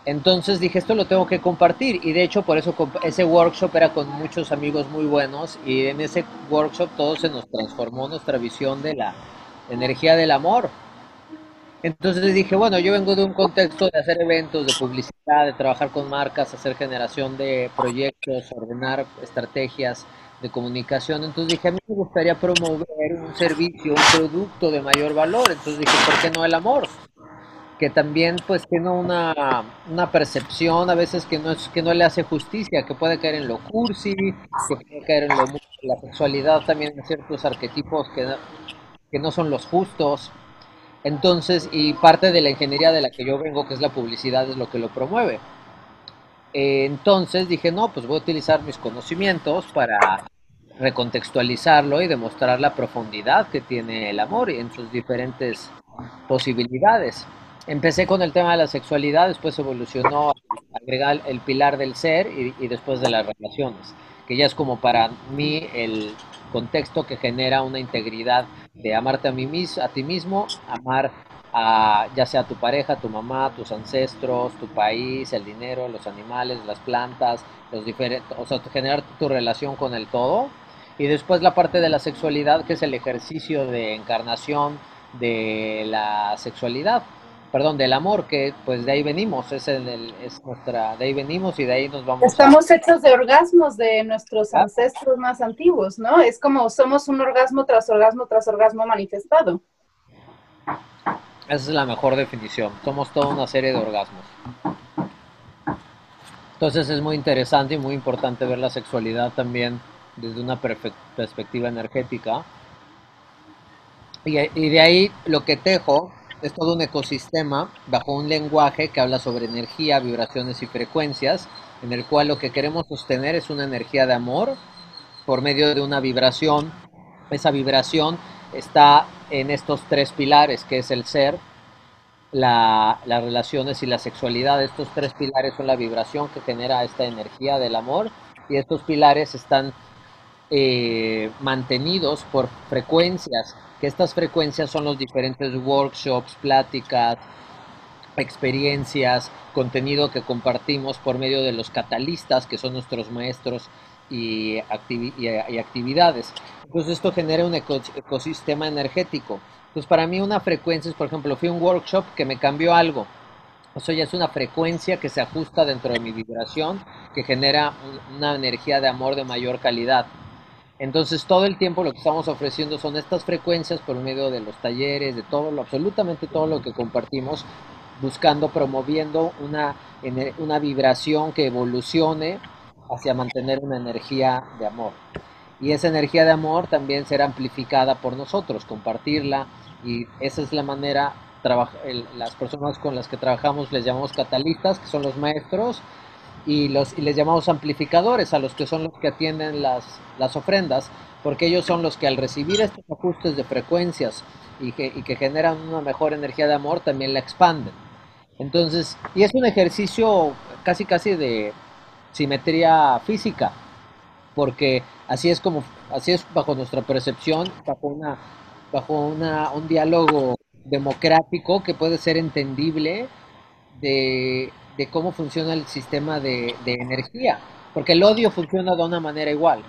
Entonces dije, esto lo tengo que compartir. Y de hecho, por eso ese workshop era con muchos amigos muy buenos. Y en ese workshop todo se nos transformó nuestra visión de la energía del amor entonces dije, bueno, yo vengo de un contexto de hacer eventos, de publicidad, de trabajar con marcas, hacer generación de proyectos, ordenar estrategias de comunicación. Entonces dije, a mí me gustaría promover un servicio, un producto de mayor valor. Entonces dije, ¿por qué no el amor? Que también pues tiene una, una percepción a veces que no, es, que no le hace justicia, que puede caer en lo cursi, que puede caer en lo, la sexualidad también en ciertos arquetipos que, que no son los justos. Entonces, y parte de la ingeniería de la que yo vengo, que es la publicidad, es lo que lo promueve. entonces dije, no, pues voy a utilizar mis conocimientos para recontextualizarlo y demostrar la profundidad que tiene el amor en sus diferentes posibilidades. Empecé con el tema de la sexualidad, después evolucionó a agregar el pilar del ser y, y después de las relaciones, que ya es como para mí el contexto que genera una integridad de amarte a, mí, a ti mismo, amar a ya sea tu pareja, tu mamá, tus ancestros, tu país, el dinero, los animales, las plantas, los diferentes, o sea, generar tu relación con el todo. Y después la parte de la sexualidad, que es el ejercicio de encarnación de la sexualidad, perdón, del amor, que pues de ahí venimos, es, el, es nuestra, de ahí venimos y de ahí nos vamos. Estamos hechos de orgasmos de nuestros ancestros más antiguos, ¿no? Es como somos un orgasmo tras orgasmo tras orgasmo manifestado. Esa es la mejor definición, somos toda una serie de orgasmos. Entonces es muy interesante y muy importante ver la sexualidad también desde una perspectiva energética. Y, y de ahí lo que tejo es todo un ecosistema bajo un lenguaje que habla sobre energía, vibraciones y frecuencias, en el cual lo que queremos sostener es una energía de amor por medio de una vibración. Esa vibración está en estos tres pilares, que es el ser, la, las relaciones y la sexualidad. Estos tres pilares son la vibración que genera esta energía del amor y estos pilares están eh, mantenidos por frecuencias que estas frecuencias son los diferentes workshops, pláticas, experiencias, contenido que compartimos por medio de los catalistas, que son nuestros maestros y, actividades. Entonces esto genera un ecosistema energético. Entonces para mí una frecuencia es, por ejemplo, fui a un workshop que me cambió algo. Eso ya es una frecuencia que se ajusta dentro de mi vibración, que genera una energía de amor de mayor calidad. Entonces todo el tiempo lo que estamos ofreciendo son estas frecuencias por medio de los talleres, de todo lo, absolutamente todo lo que compartimos, buscando, promoviendo una, una vibración que evolucione hacia mantener una energía de amor. Y esa energía de amor también será amplificada por nosotros, compartirla y esa es la manera, las personas con las que trabajamos les llamamos catalistas, que son los maestros, y, los, y les llamamos amplificadores, a los que son los que atienden las, las ofrendas, porque ellos son los que al recibir estos ajustes de frecuencias y que, y que generan una mejor energía de amor, también la expanden. Entonces, y es un ejercicio casi casi de simetría física, porque así es como, así es bajo nuestra percepción, bajo una, bajo una, un diálogo democrático que puede ser entendible de, de cómo funciona el sistema de, energía, porque el odio funciona de una manera igual,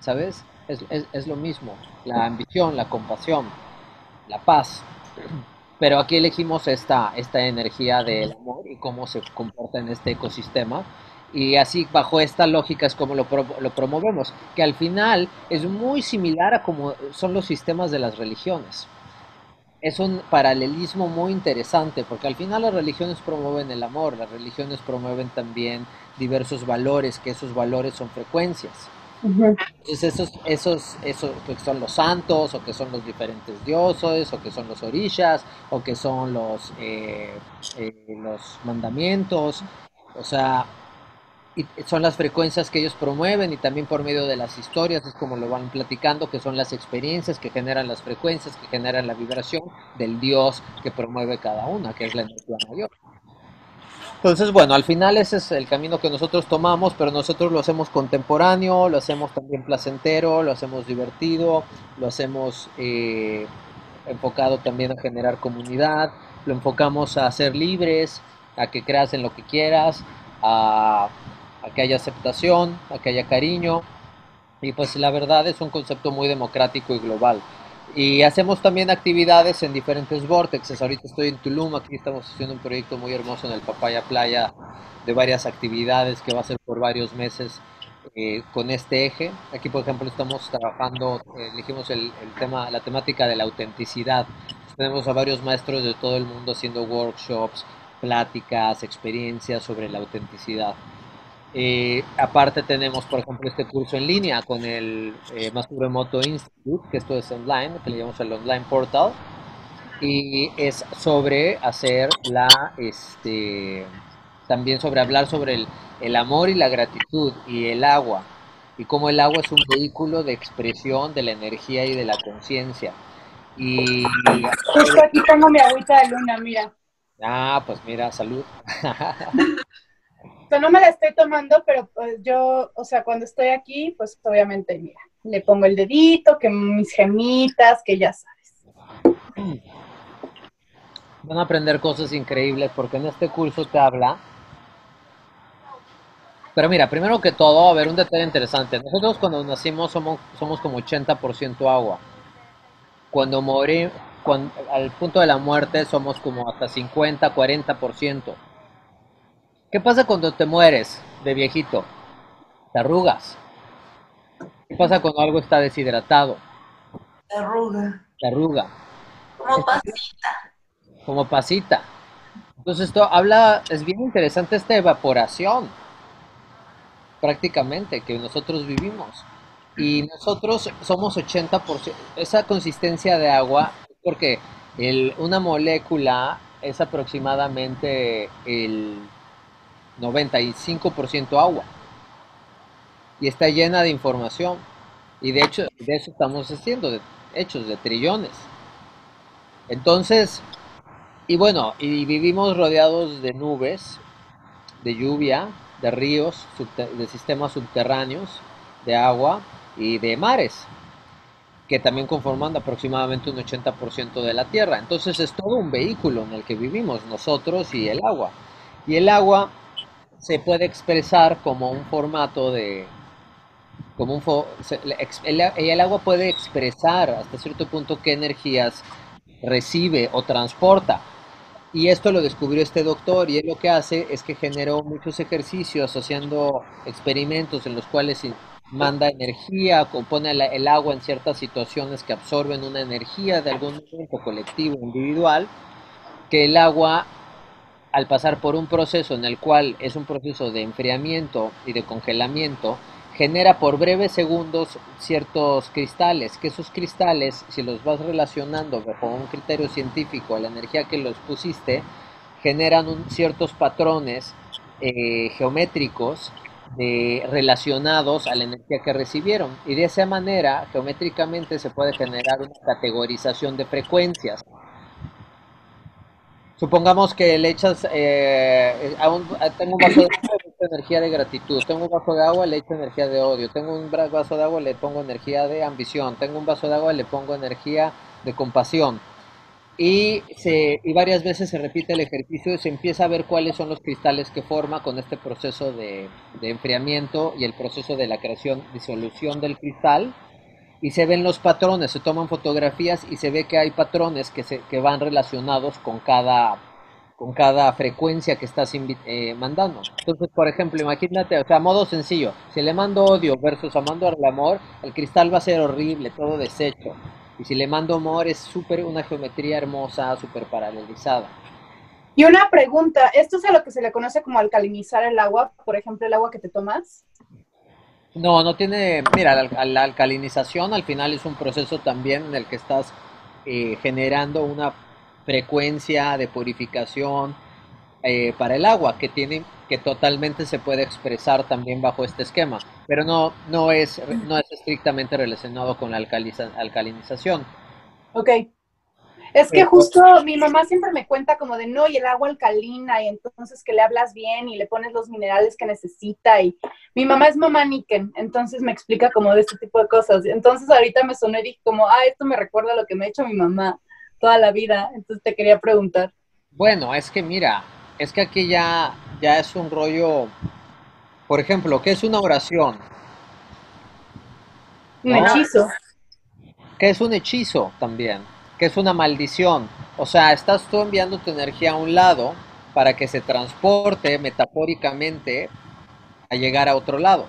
¿sabes? Es, es, lo mismo, la ambición, la compasión, la paz. Pero aquí elegimos esta, esta energía del amor y cómo se comporta en este ecosistema. Y así, bajo esta lógica es como lo, lo promovemos, que al final es muy similar a como son los sistemas de las religiones es un paralelismo muy interesante, porque al final las religiones promueven el amor, las religiones promueven también diversos valores, que esos valores son frecuencias. Entonces esos, esos, esos que son los santos, o que son los diferentes dioses, o que son los orishas, o que son los, eh, eh, los mandamientos, o sea, y son las frecuencias que ellos promueven y también por medio de las historias es como lo van platicando, que son las experiencias que generan las frecuencias, que generan la vibración del Dios que promueve cada una, que es la energía mayor. Entonces, bueno, al final ese es el camino que nosotros tomamos, pero nosotros lo hacemos contemporáneo, lo hacemos también placentero, lo hacemos divertido, lo hacemos eh, enfocado también a generar comunidad, lo enfocamos a ser libres, a que creas en lo que quieras, a a que haya aceptación, a que haya cariño. Y pues la verdad es un concepto muy democrático y global. Y hacemos también actividades en diferentes vórtices. Ahorita estoy en Tulum, aquí estamos haciendo un proyecto muy hermoso en el Papaya Playa de varias actividades que va a ser por varios meses eh, con este eje. Aquí, por ejemplo, estamos trabajando, eh, elegimos el, el, tema, la temática de la autenticidad. Tenemos a varios maestros de todo el mundo haciendo workshops, pláticas, experiencias sobre la autenticidad. Eh, aparte tenemos, por ejemplo, este curso en línea con el eh, Remoto Institute, que esto es online, que le llamamos el online portal, y es sobre hacer la, este, también sobre hablar sobre el, el amor y la gratitud y el agua, y cómo el agua es un vehículo de expresión de la energía y de la conciencia. Y justo aquí tengo mi agüita de luna, mira. Ah, pues mira, salud. no me la estoy tomando, pero pues yo, o sea, cuando estoy aquí, pues obviamente, mira, le pongo el dedito, que mis gemitas, que ya sabes. van a aprender cosas increíbles porque en este curso te habla. Pero mira, primero que todo, a ver, un detalle interesante. Nosotros cuando nacimos somos, somos como 80% agua. Cuando morimos, al punto de la muerte somos como hasta 50, 40%. ¿Qué pasa cuando te mueres de viejito? Te arrugas. ¿Qué pasa cuando algo está deshidratado? Te arruga. Te arruga. Como pasita. Como pasita. Entonces esto habla, es bien interesante esta evaporación, prácticamente, que nosotros vivimos. Y nosotros somos 80%, esa consistencia de agua, porque el, una molécula es aproximadamente el 95% agua. Y está llena de información. Y de hecho, de eso estamos haciendo, de hechos de trillones. Entonces, y bueno, y vivimos rodeados de nubes, de lluvia, de ríos, de sistemas subterráneos, de agua y de mares, que también conforman aproximadamente un 80% de la Tierra. Entonces es todo un vehículo en el que vivimos nosotros y el agua. Y el agua se puede expresar como un formato de, como un el, agua puede expresar hasta cierto punto qué energías recibe o transporta. Y esto lo descubrió este doctor y él lo que hace es que generó muchos ejercicios haciendo experimentos en los cuales manda energía, compone el agua en ciertas situaciones que absorben una energía de algún momento colectivo, individual, que el agua al pasar por un proceso en el cual es un proceso de enfriamiento y de congelamiento, genera por breves segundos ciertos cristales, que esos cristales, si los vas relacionando bajo un criterio científico a la energía que los pusiste, generan ciertos patrones eh, geométricos relacionados a la energía que recibieron. Y de esa manera, geométricamente, se puede generar una categorización de frecuencias. Supongamos que le echas, eh, a un, tengo un vaso de agua, le echo energía de gratitud, tengo un vaso de agua, le echo energía de odio, tengo un vaso de agua, le pongo energía de ambición, tengo un vaso de agua, le pongo energía de compasión. Y, se, y varias veces se repite el ejercicio y se empieza a ver cuáles son los cristales que forma con este proceso de, de enfriamiento y el proceso de la creación, disolución del cristal y se ven los patrones, se toman fotografías y se ve que hay patrones que, se, que van relacionados con cada, con cada frecuencia que estás eh, mandando. Entonces, por ejemplo, imagínate, o sea, modo sencillo, si le mando odio versus amando el amor, el cristal va a ser horrible, todo deshecho. Y si le mando amor, es súper una geometría hermosa, súper paralelizada. Y una pregunta, ¿esto es a lo que se le conoce como alcalinizar el agua? Por ejemplo, el agua que te tomas. No, no tiene, mira, la, alcalinización al final es un proceso también en el que estás eh, generando una frecuencia de purificación eh, para el agua que tiene que totalmente se puede expresar también bajo este esquema, pero no no es no es estrictamente relacionado con la alcalinización. Ok. Es que justo mi mamá siempre me cuenta como de no, y el agua alcalina, y entonces que le hablas bien y le pones los minerales que necesita. Y mi mamá es mamá Niken, entonces me explica como de este tipo de cosas. Entonces ahorita me sonó y dije como, ah, esto me recuerda a lo que me ha hecho mi mamá toda la vida. Entonces te quería preguntar. Bueno, es que mira, es que aquí ya, ya es un rollo, por ejemplo, ¿qué es una oración? Un hechizo. ¿Qué es un hechizo también? Que es una maldición. O sea, estás tú enviando tu energía a un lado para que se transporte metafóricamente a llegar a otro lado.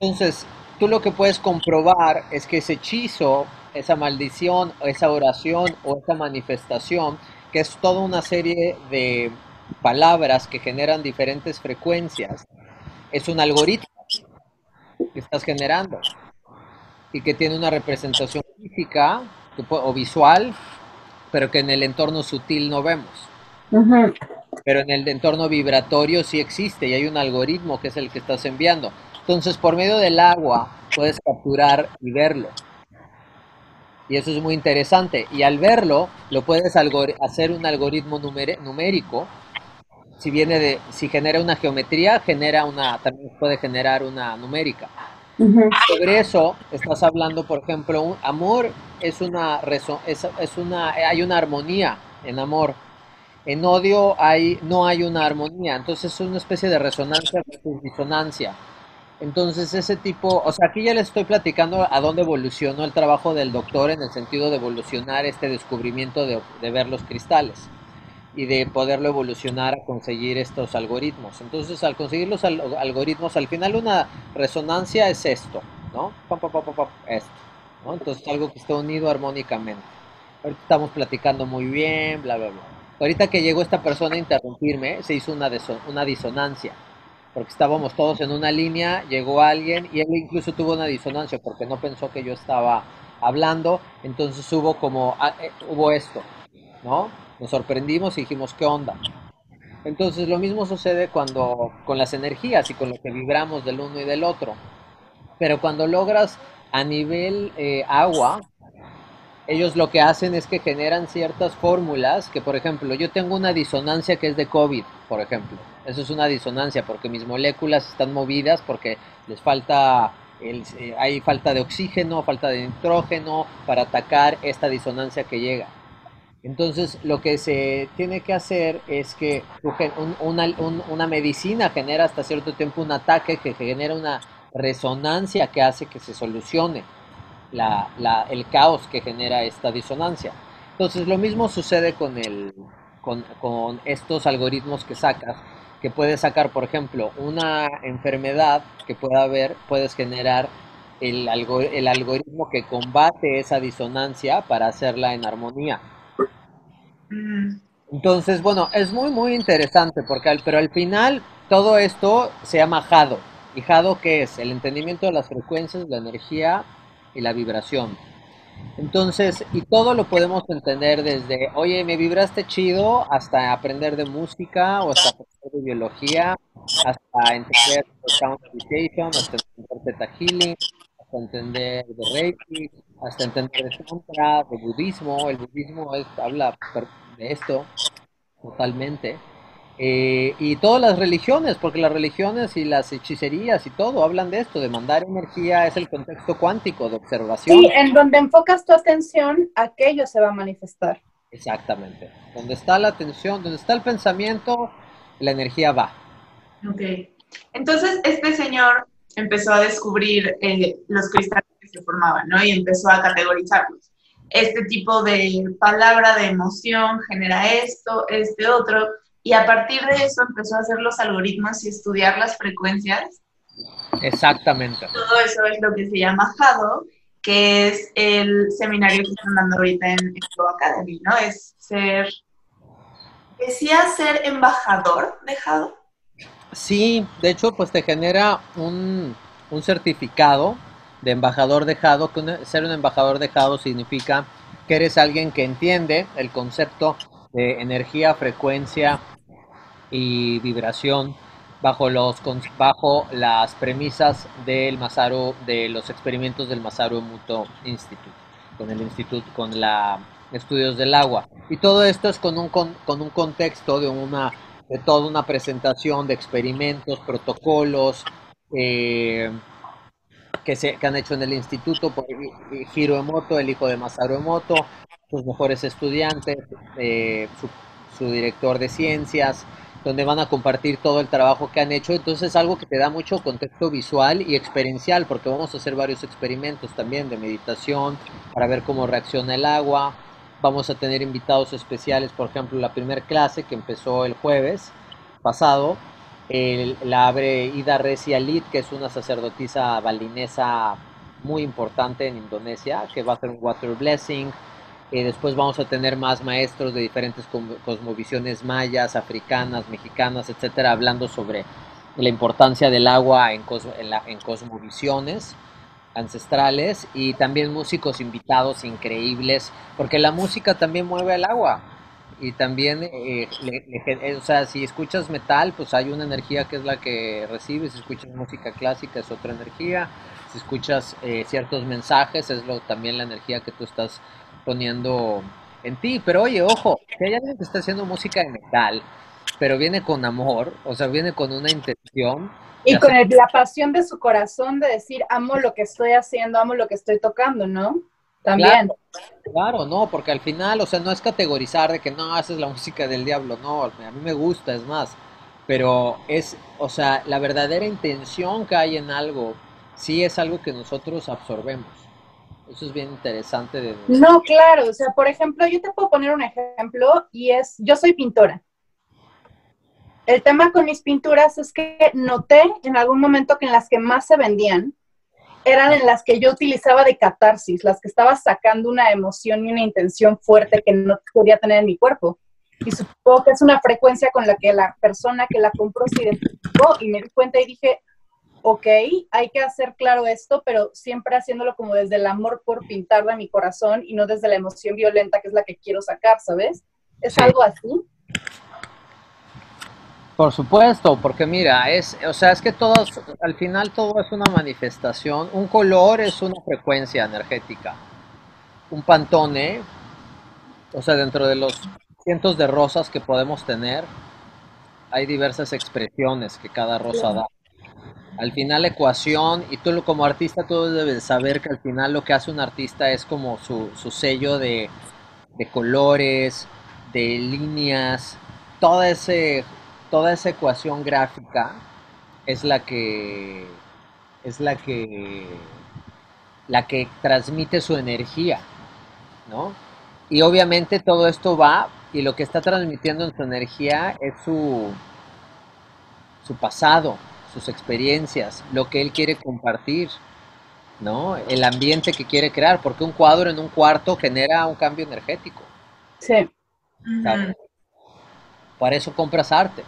Entonces, tú lo que puedes comprobar es que ese hechizo, esa maldición, esa oración o esa manifestación, que es toda una serie de palabras que generan diferentes frecuencias, es un algoritmo que estás generando y que tiene una representación física o visual, pero que en el entorno sutil no vemos. Pero en el entorno vibratorio sí existe y hay un algoritmo que es el que estás enviando. Entonces, por medio del agua puedes capturar y verlo. Y eso es muy interesante. Y al verlo, lo puedes hacer un algoritmo numérico. Si viene de, si genera una geometría, genera una, también puede generar una numérica. Sobre eso estás hablando, por ejemplo, amor es una, es, es una hay una armonía en amor. En odio hay, no hay una armonía, entonces es una especie de resonancia versus disonancia. Entonces ese tipo, o sea, aquí ya les estoy platicando a dónde evolucionó el trabajo del doctor en el sentido de evolucionar este descubrimiento de, de ver los cristales y de poderlo evolucionar a conseguir estos algoritmos. Entonces, al conseguir los algoritmos, al final una resonancia es esto, ¿no? esto, ¿no? Entonces, algo que está unido armónicamente. Ahorita estamos platicando muy bien, bla, bla, bla. Ahorita que llegó esta persona a interrumpirme, se hizo una, una disonancia, porque estábamos todos en una línea, llegó alguien y él incluso tuvo una disonancia porque no pensó que yo estaba hablando, entonces hubo como, ah, eh, hubo esto, ¿no? Nos sorprendimos y dijimos, ¿qué onda? Entonces lo mismo sucede cuando con las energías y con lo que vibramos del uno y del otro. Pero cuando logras a nivel eh, agua, ellos lo que hacen es que generan ciertas fórmulas que, por ejemplo, yo tengo una disonancia que es de COVID, por ejemplo. Eso es una disonancia porque mis moléculas están movidas porque les falta, el, eh, hay falta de oxígeno, falta de nitrógeno para atacar esta disonancia que llega. Entonces, lo que se tiene que hacer es que una, medicina genera hasta cierto tiempo un ataque que genera una resonancia que hace que se solucione el caos que genera esta disonancia. Entonces, lo mismo sucede con, el, con, estos algoritmos que sacas, que puedes sacar, por ejemplo, una enfermedad que pueda haber, puedes generar el algoritmo que combate esa disonancia para hacerla en armonía. Entonces, bueno, es muy, muy interesante, porque pero al final todo esto se llama Jado. ¿Y Jado qué es? El entendimiento de las frecuencias, la energía y la vibración. Entonces, y todo lo podemos entender desde, oye, me vibraste chido, hasta aprender de música, o hasta aprender de biología, hasta entender sound meditation, hasta entender Theta Healing, hasta entender de Reiki, hasta entender de Tantra, de budismo. El budismo es, habla de esto totalmente. Eh, y todas las religiones, porque las religiones y las hechicerías y todo hablan de esto, de mandar energía, es el contexto cuántico de observación. Sí, en donde enfocas tu atención, aquello se va a manifestar. Exactamente. Donde está la atención, donde está el pensamiento, la energía va. Ok. Entonces, este señor empezó a descubrir eh, los cristales que formaban, ¿no? Y empezó a categorizarlos. Este tipo de palabra, de emoción, genera esto, este otro, y a partir de eso empezó a hacer los algoritmos y estudiar las frecuencias. Exactamente. Todo eso es lo que se llama Jado, que es el seminario que están dando ahorita en Flow Academy, ¿no? Es ser, decía ser embajador de Jado. Sí, de hecho, pues te genera un, certificado de embajador dejado, que ser un embajador dejado significa que eres alguien que entiende el concepto de energía, frecuencia y vibración bajo los bajo las premisas del Masaru de los experimentos del Masaru Emoto Institute con el instituto con la estudios del agua. Y todo esto es con un con un contexto de una de toda una presentación de experimentos, protocolos eh, que, se, han hecho en el instituto por Hiro Emoto, el hijo de Masaru Emoto, sus mejores estudiantes, eh, su, su, director de ciencias, donde van a compartir todo el trabajo que han hecho. Entonces es algo que te da mucho contexto visual y experiencial, porque vamos a hacer varios experimentos también de meditación para ver cómo reacciona el agua, Vamos a tener invitados especiales, por ejemplo, la primera clase que empezó el jueves pasado, la abre Ida Recia Lid, que es una sacerdotisa balinesa muy importante en Indonesia, que va a hacer un water blessing. Eh, después vamos a tener más maestros de diferentes cosmovisiones mayas, africanas, mexicanas, etcétera, hablando sobre la importancia del agua en, en cosmovisiones ancestrales y también músicos invitados increíbles, porque la música también mueve el agua. Y también, eh, eh, o sea, si escuchas metal, pues hay una energía que es la que recibes, si escuchas música clásica es otra energía, si escuchas eh, ciertos mensajes es lo, también la energía que tú estás poniendo en ti. Pero oye, ojo, que hay alguien que está haciendo música de metal, pero viene con amor, o sea, viene con una intención, y con la pasión de su corazón de decir, amo lo que estoy haciendo, amo lo que estoy tocando, ¿no? También. Claro, no, porque al final, o sea, no es categorizar de que no, haces la música del diablo, no, a mí me gusta, es más, pero es, o sea, la verdadera intención que hay en algo, sí es algo que nosotros absorbemos. Eso es bien interesante de... No, claro, o sea, por ejemplo, yo te puedo poner un ejemplo y es, yo soy pintora. El tema con mis pinturas es que noté en algún momento que en las que más se vendían eran en las que yo utilizaba de catarsis, las que estaba sacando una emoción y una intención fuerte que no podía tener en mi cuerpo. Y supongo que es una frecuencia con la que la persona que la compró se identificó y me di cuenta y dije, ok, hay que hacer claro esto, pero siempre haciéndolo como desde el amor por pintar de mi corazón y no desde la emoción violenta que es la que quiero sacar, ¿sabes? ¿Es algo así? Por supuesto, porque mira, es, o sea, es que todos, al final todo es una manifestación, un color es una frecuencia energética, un pantone, o sea, dentro de los cientos de rosas que podemos tener, hay diversas expresiones que cada rosa da. Al final la ecuación, y tú como artista tú debes saber que al final lo que hace un artista es como su, sello de, colores, de líneas, toda, ese, toda esa ecuación gráfica es la que es la que la que transmite su energía, ¿no? Y obviamente todo esto va y lo que está transmitiendo en su energía es su su pasado, sus experiencias, lo que él quiere compartir, ¿no? El ambiente que quiere crear, porque un cuadro en un cuarto genera un cambio energético. Sí. Para eso compras arte,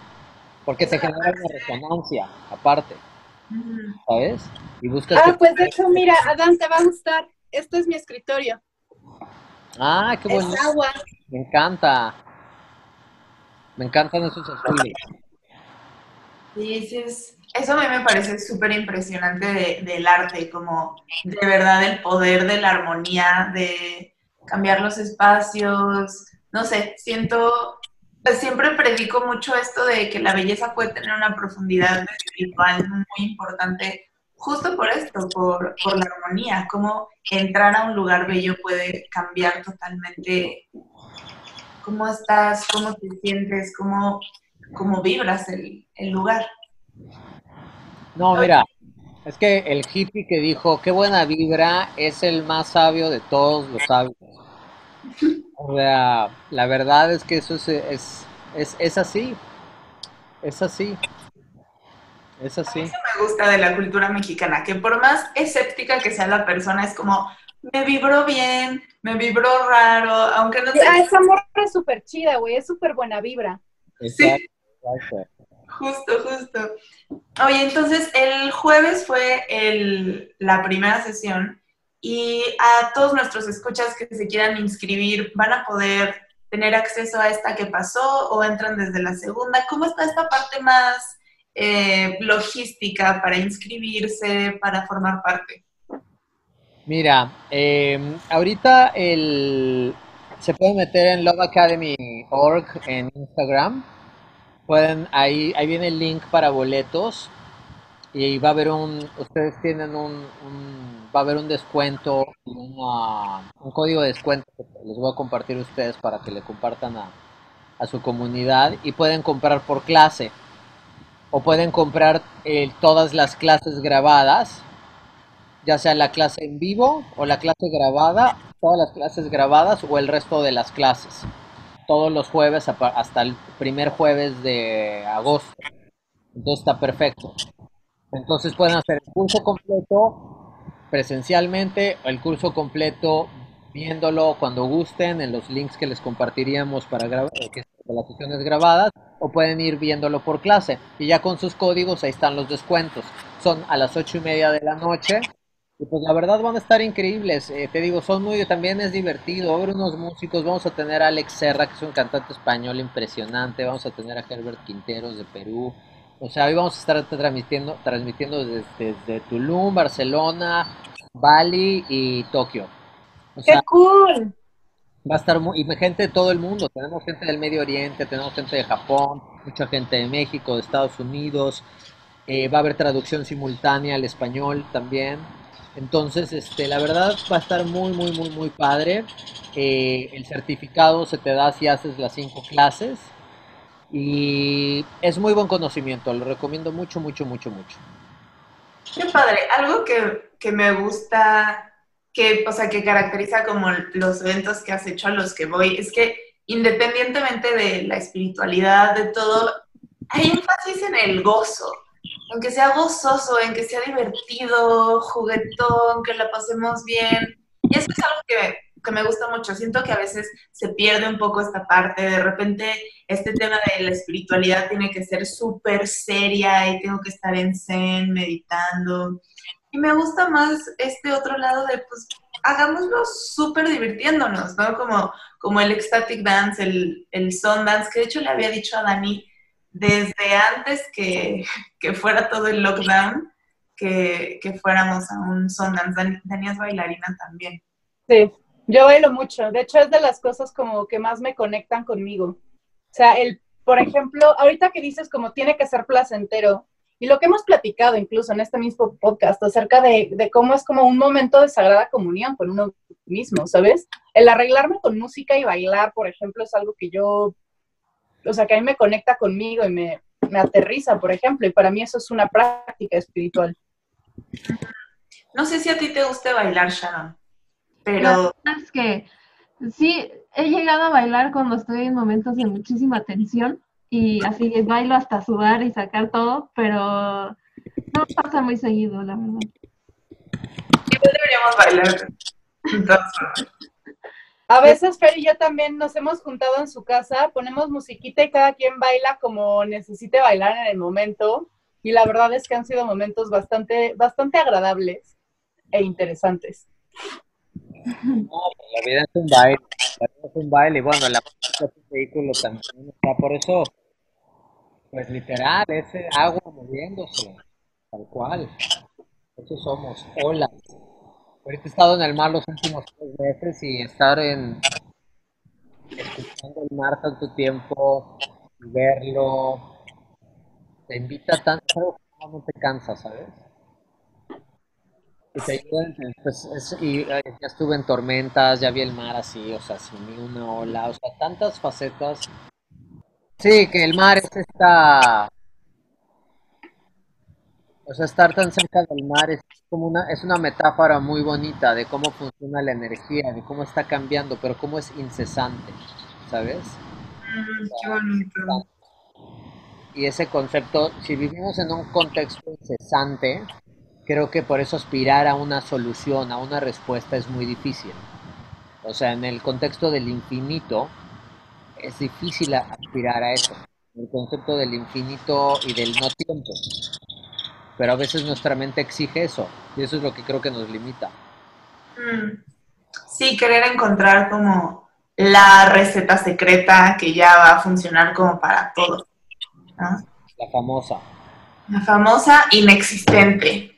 porque te genera una resonancia aparte, ¿sabes? Y buscas ah, pues de hecho, mira, Adán, te va a gustar. Esto es mi escritorio. Ah, qué bueno. agua. Me encanta. Me encantan esos azules. Sí, sí, es, eso a mí me parece súper impresionante del arte, como de verdad el poder de la armonía, de cambiar los espacios, no sé, siento, pues siempre predico mucho esto de que la belleza puede tener una profundidad espiritual muy importante, justo por esto, por, por la armonía, cómo entrar a un lugar bello puede cambiar totalmente cómo estás, cómo te sientes, cómo, cómo vibras el, el lugar. No, mira, es que el hippie que dijo, qué buena vibra, es el más sabio de todos los sabios. O sea, la verdad es que eso es, es, es, es así. Es así. Es así. Eso me gusta de la cultura mexicana, que por más escéptica que sea la persona, es como, me vibró bien, me vibró raro, aunque no sé. Ah, esa morra es súper chida, güey, es súper buena vibra. Exacto, exacto. Justo, justo. Oye, entonces el jueves fue el, la primera sesión y a todos nuestros escuchas que se quieran inscribir van a poder tener acceso a esta que pasó o entran desde la segunda. ¿Cómo está esta parte más eh, logística para inscribirse, para formar parte? Mira, em, ahorita el, se puede meter en loveacademy.org en Instagram pueden, ahí, ahí viene el link para boletos y va a haber un, ustedes tienen un, va a haber un descuento, un código de descuento que les voy a compartir a ustedes para que le compartan a, a su comunidad y pueden comprar por clase o pueden comprar eh, todas las clases grabadas, ya sea la clase en vivo o la clase grabada, todas las clases grabadas o el resto de las clases todos los jueves hasta el primer jueves de agosto. Entonces está perfecto. Entonces pueden hacer el curso completo presencialmente, el curso completo viéndolo cuando gusten en los links que les compartiríamos para grabar, eh, las sesiones grabadas, o pueden ir viéndolo por clase. Y ya con sus códigos ahí están los descuentos. Son a las ocho y media de la noche y pues la verdad van a estar increíbles. Eh, te digo, son muy, también es divertido. ver unos músicos. Vamos a tener a Alex Serra, que es un cantante español impresionante. Vamos a tener a Herbert Quinteros de Perú. O sea, hoy vamos a estar transmitiendo, transmitiendo desde, Tulum, Barcelona, Bali y Tokio. ¡Qué cool! Va a estar muy, y gente de todo el mundo. Tenemos gente del Medio Oriente, tenemos gente de Japón, mucha gente de México, de Estados Unidos. Eh, va a haber traducción simultánea al español también. Entonces, este, la verdad va a estar muy, muy, muy, muy padre. Eh, el certificado se te da si haces las cinco clases. Y es muy buen conocimiento, lo recomiendo mucho, mucho, mucho, mucho. Qué padre. Algo que, que me gusta, que, o sea, que caracteriza como los eventos que has hecho a los que voy, es que independientemente de la espiritualidad, de todo, hay énfasis en el gozo en que sea gozoso, en que sea divertido, juguetón, que la pasemos bien. Y eso es algo que, que, me gusta mucho. Siento que a veces se pierde un poco esta parte. De repente, este tema de la espiritualidad tiene que ser súper seria y tengo que estar en zen, meditando. Y me gusta más este otro lado de, pues, hagámoslo súper divirtiéndonos, ¿no? Como, como el ecstatic dance, el, el son dance, que de hecho le había dicho a Dani desde antes que, fuera todo el lockdown, que, fuéramos a un Sundance. Dani es bailarina también. Sí, yo bailo mucho. De hecho, es de las cosas como que más me conectan conmigo. O sea, el, por ejemplo, ahorita que dices como tiene que ser placentero, y lo que hemos platicado incluso en este mismo podcast acerca de, de, cómo es como un momento de sagrada comunión con uno mismo, ¿sabes? El arreglarme con música y bailar, por ejemplo, es algo que yo o sea, que a mí me conecta conmigo y me, aterriza, por ejemplo, y para mí eso es una práctica espiritual. No sé si a ti te guste bailar, Sharon, pero... Es que sí, he llegado a bailar cuando estoy en momentos de muchísima tensión y así bailo hasta sudar y sacar todo, pero no pasa muy seguido, la verdad. ¿Qué deberíamos bailar? Entonces, a veces Fer y yo también nos hemos juntado en su casa, ponemos musiquita y cada quien baila como necesite bailar en el momento. Y la verdad es que han sido momentos bastante, bastante agradables e interesantes. No, la vida es un baile, la vida es un baile y bueno, la vehículo también está por eso, pues literal, ese agua moviéndose, tal cual. Eso somos, olas. Ahorita he estado en el mar los últimos tres meses y estar en escuchando el mar tanto tiempo, verlo, te invita tanto que no te cansa, ¿sabes? Y, te pues, y eh, ya estuve en tormentas, ya vi el mar así, o sea, sin ni una ola, o sea, tantas facetas. Sí, que el mar es esta o sea, estar tan cerca del mar es como una, es una metáfora muy bonita de cómo funciona la energía, de cómo está cambiando, pero cómo es incesante, ¿sabes? Mm, qué bonito. Y ese concepto, si vivimos en un contexto incesante, creo que por eso aspirar a una solución, a una respuesta es muy difícil. O sea, en el contexto del infinito, es difícil aspirar a eso. El concepto del infinito y del no tiempo pero a veces nuestra mente exige eso y eso es lo que creo que nos limita. Mm. Sí, querer encontrar como la receta secreta que ya va a funcionar como para todo. La famosa. La famosa inexistente.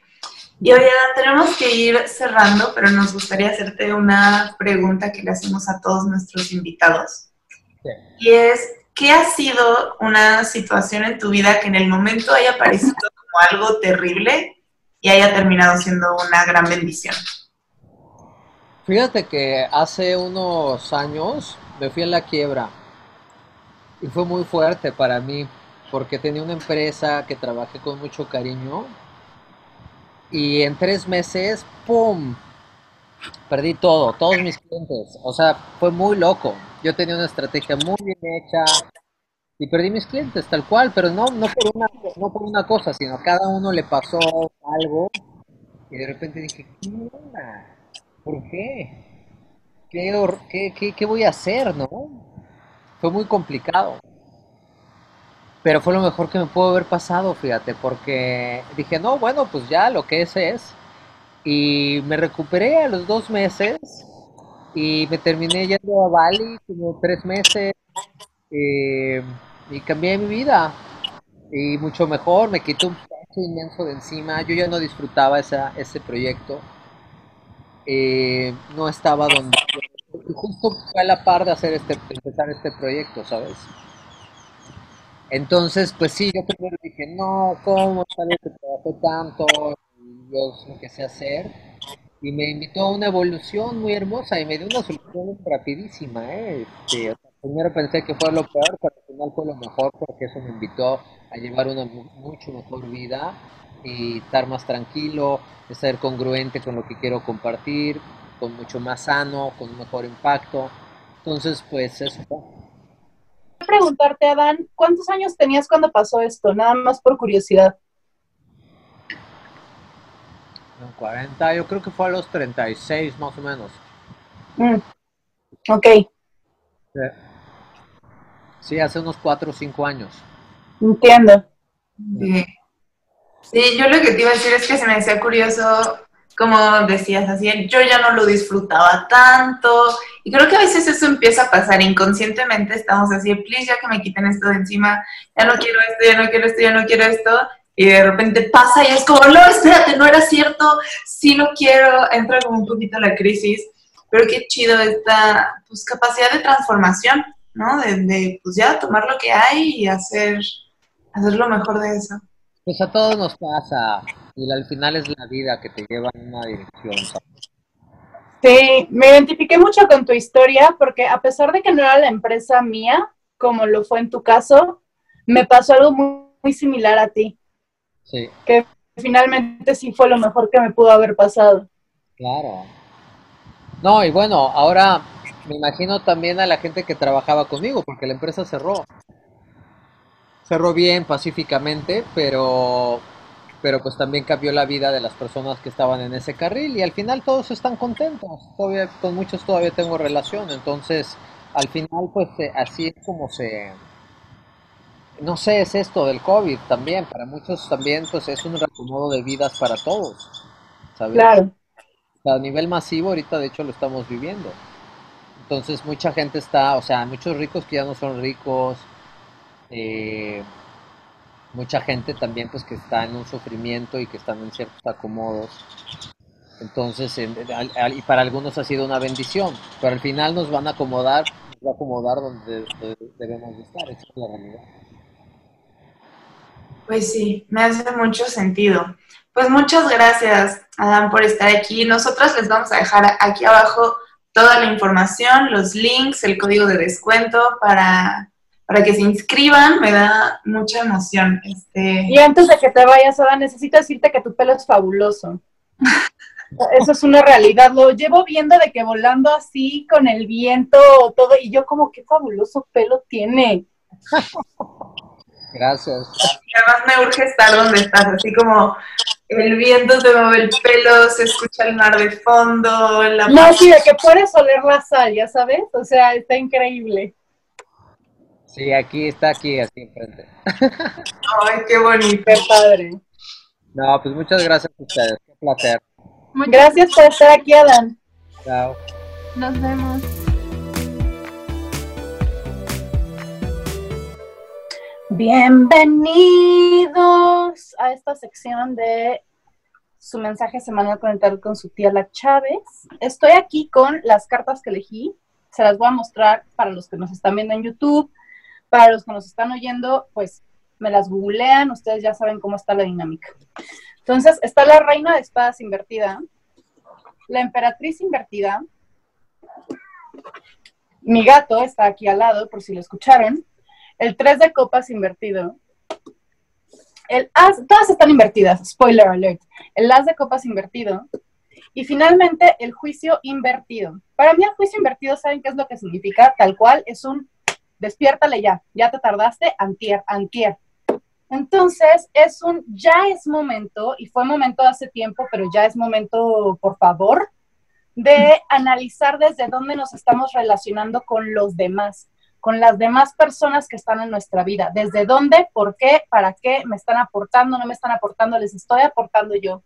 Y oye, tenemos que ir cerrando, pero nos gustaría hacerte una pregunta que le hacemos a todos nuestros invitados. Y es, ¿qué ha sido una situación en tu vida que en el momento haya parecido algo terrible y haya terminado siendo una gran bendición. Fíjate que hace unos años me fui a la quiebra y fue muy fuerte para mí porque tenía una empresa que trabajé con mucho cariño y en tres meses, ¡pum! Perdí todo, todos mis clientes. O sea, fue muy loco. Yo tenía una estrategia muy bien hecha, y perdí mis clientes tal cual, pero no, no, por una, no por una cosa, sino a cada uno le pasó algo y de repente dije, ¿qué onda? ¿Por qué? ¿Qué, qué, qué voy a hacer, no? Fue muy complicado. Pero fue lo mejor que me pudo haber pasado, fíjate, porque dije, no, bueno, pues ya lo que es es. Y me recuperé a los dos meses y me terminé yendo a Bali como tres meses. Eh, y cambié mi vida y mucho mejor, me quitó un peso inmenso de encima, yo ya no disfrutaba esa, ese proyecto, eh, no estaba donde, justo fue a la par de hacer este, empezar este proyecto, ¿sabes? Entonces, pues sí, yo primero dije, no, ¿cómo sabes que trabajé tanto? Yo no qué sé hacer. y me invitó a una evolución muy hermosa y me dio una solución rapidísima. ¿eh? Este, primero pensé que fue lo peor, pero al final fue lo mejor porque eso me invitó a llevar una mucho mejor vida y estar más tranquilo, ser congruente con lo que quiero compartir, con mucho más sano, con un mejor impacto. Entonces, pues eso. Preguntarte, Adán, ¿cuántos años tenías cuando pasó esto? Nada más por curiosidad. 40, yo creo que fue a los 36 más o menos. Mm. Ok. Sí. hace unos 4 o 5 años. Entiendo. Sí. yo lo que te iba a decir es que se me hacía curioso, como decías así, yo ya no lo disfrutaba tanto. Y creo que a veces eso empieza a pasar inconscientemente, estamos así, please, ya que me quiten esto de encima, ya no quiero esto, ya no quiero esto, ya no quiero esto y de repente pasa y es como, no, espérate, no era cierto, sí lo quiero, entra como un poquito la crisis, pero qué chido esta pues, capacidad de transformación, ¿no? De, pues ya tomar lo que hay y hacer, hacer lo mejor de eso. Pues a todos nos pasa, y al final es la vida que te lleva en una dirección. Sí, me identifiqué mucho con tu historia porque a pesar de que no era la empresa mía, como lo fue en tu caso, me pasó algo muy, muy similar a ti. Que finalmente sí fue lo mejor que me pudo haber pasado. Claro. No, y bueno, ahora me imagino también a la gente que trabajaba conmigo, porque la empresa cerró. Cerró bien, pacíficamente, pero, pero pues también cambió la vida de las personas que estaban en ese carril y al final todos están contentos. Todavía, con muchos todavía tengo relación, entonces al final pues eh, así es como se, no sé, es esto del COVID también, para muchos también pues es un reacomodo de vidas para todos, ¿sabes? Claro. A nivel masivo ahorita de hecho lo estamos viviendo. Entonces mucha gente está, o sea, muchos ricos que ya no son ricos, eh, mucha gente también pues que está en un sufrimiento y que están en ciertos acomodos. Entonces, y para algunos ha sido una bendición, pero al final nos van a acomodar, nos va a acomodar donde, donde debemos estar, esa es la realidad. Pues sí, me hace mucho sentido. Pues muchas gracias, Adán, por estar aquí. Nosotros les vamos a dejar aquí abajo toda la información, los links, el código de descuento para, para que se inscriban. Me da mucha emoción. Este... Y antes de que te vayas, Adán, necesito decirte que tu pelo es fabuloso. Eso es una realidad. Lo llevo viendo de que volando así con el viento, todo, y yo como qué fabuloso pelo tiene. Gracias. Y además me urge estar donde estás, así como el viento te mueve el pelo, se escucha el mar de fondo. La... No, sí, de que puedes oler la sal, ya sabes, o sea, está increíble. Sí, aquí está, aquí, así enfrente. Ay, qué bonito. Qué padre. No, pues muchas gracias a ustedes, qué placer. Gracias por estar aquí, Adán. Chao. Nos vemos. Bienvenidos a esta sección de su mensaje semanal conectado con su tía La Chávez. Estoy aquí con las cartas que elegí. Se las voy a mostrar para los que nos están viendo en YouTube. Para los que nos están oyendo, pues me las googlean. Ustedes ya saben cómo está la dinámica. Entonces, está la reina de espadas invertida, la emperatriz invertida. Mi gato está aquí al lado, por si lo escucharon el 3 de copas invertido, el as, todas están invertidas, spoiler alert, el as de copas invertido, y finalmente el juicio invertido. Para mí el juicio invertido, ¿saben qué es lo que significa? Tal cual, es un despiértale ya, ya te tardaste, antier, antier. Entonces, es un, ya es momento, y fue momento hace tiempo, pero ya es momento, por favor, de analizar desde dónde nos estamos relacionando con los demás con las demás personas que están en nuestra vida. ¿Desde dónde? ¿Por qué? ¿Para qué? ¿Me están aportando? ¿No me están aportando? ¿Les estoy aportando yo?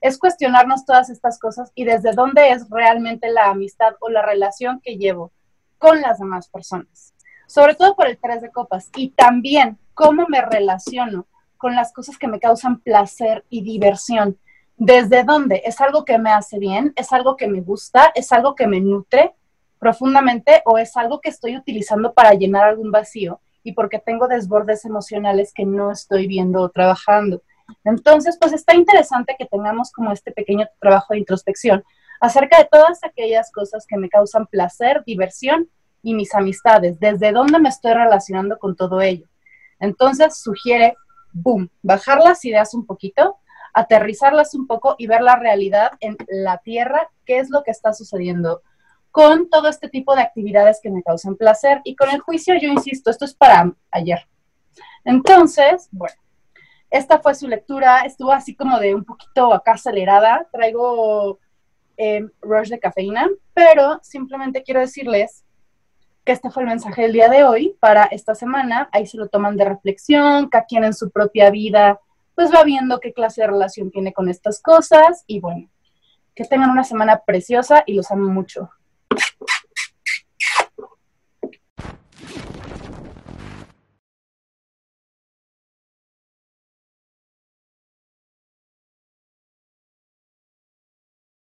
Es cuestionarnos todas estas cosas y desde dónde es realmente la amistad o la relación que llevo con las demás personas. Sobre todo por el tres de copas. Y también cómo me relaciono con las cosas que me causan placer y diversión. ¿Desde dónde? ¿Es algo que me hace bien? ¿Es algo que me gusta? ¿Es algo que me nutre? profundamente o es algo que estoy utilizando para llenar algún vacío y porque tengo desbordes emocionales que no estoy viendo o trabajando. Entonces, pues está interesante que tengamos como este pequeño trabajo de introspección acerca de todas aquellas cosas que me causan placer, diversión y mis amistades, desde dónde me estoy relacionando con todo ello. Entonces sugiere, boom, bajar las ideas un poquito, aterrizarlas un poco y ver la realidad en la tierra, qué es lo que está sucediendo con todo este tipo de actividades que me causan placer. Y con el juicio, yo insisto, esto es para ayer. Entonces, bueno, esta fue su lectura, estuvo así como de un poquito acá acelerada, traigo eh, rush de cafeína, pero simplemente quiero decirles que este fue el mensaje del día de hoy para esta semana, ahí se lo toman de reflexión, cada quien en su propia vida, pues va viendo qué clase de relación tiene con estas cosas y bueno, que tengan una semana preciosa y los amo mucho.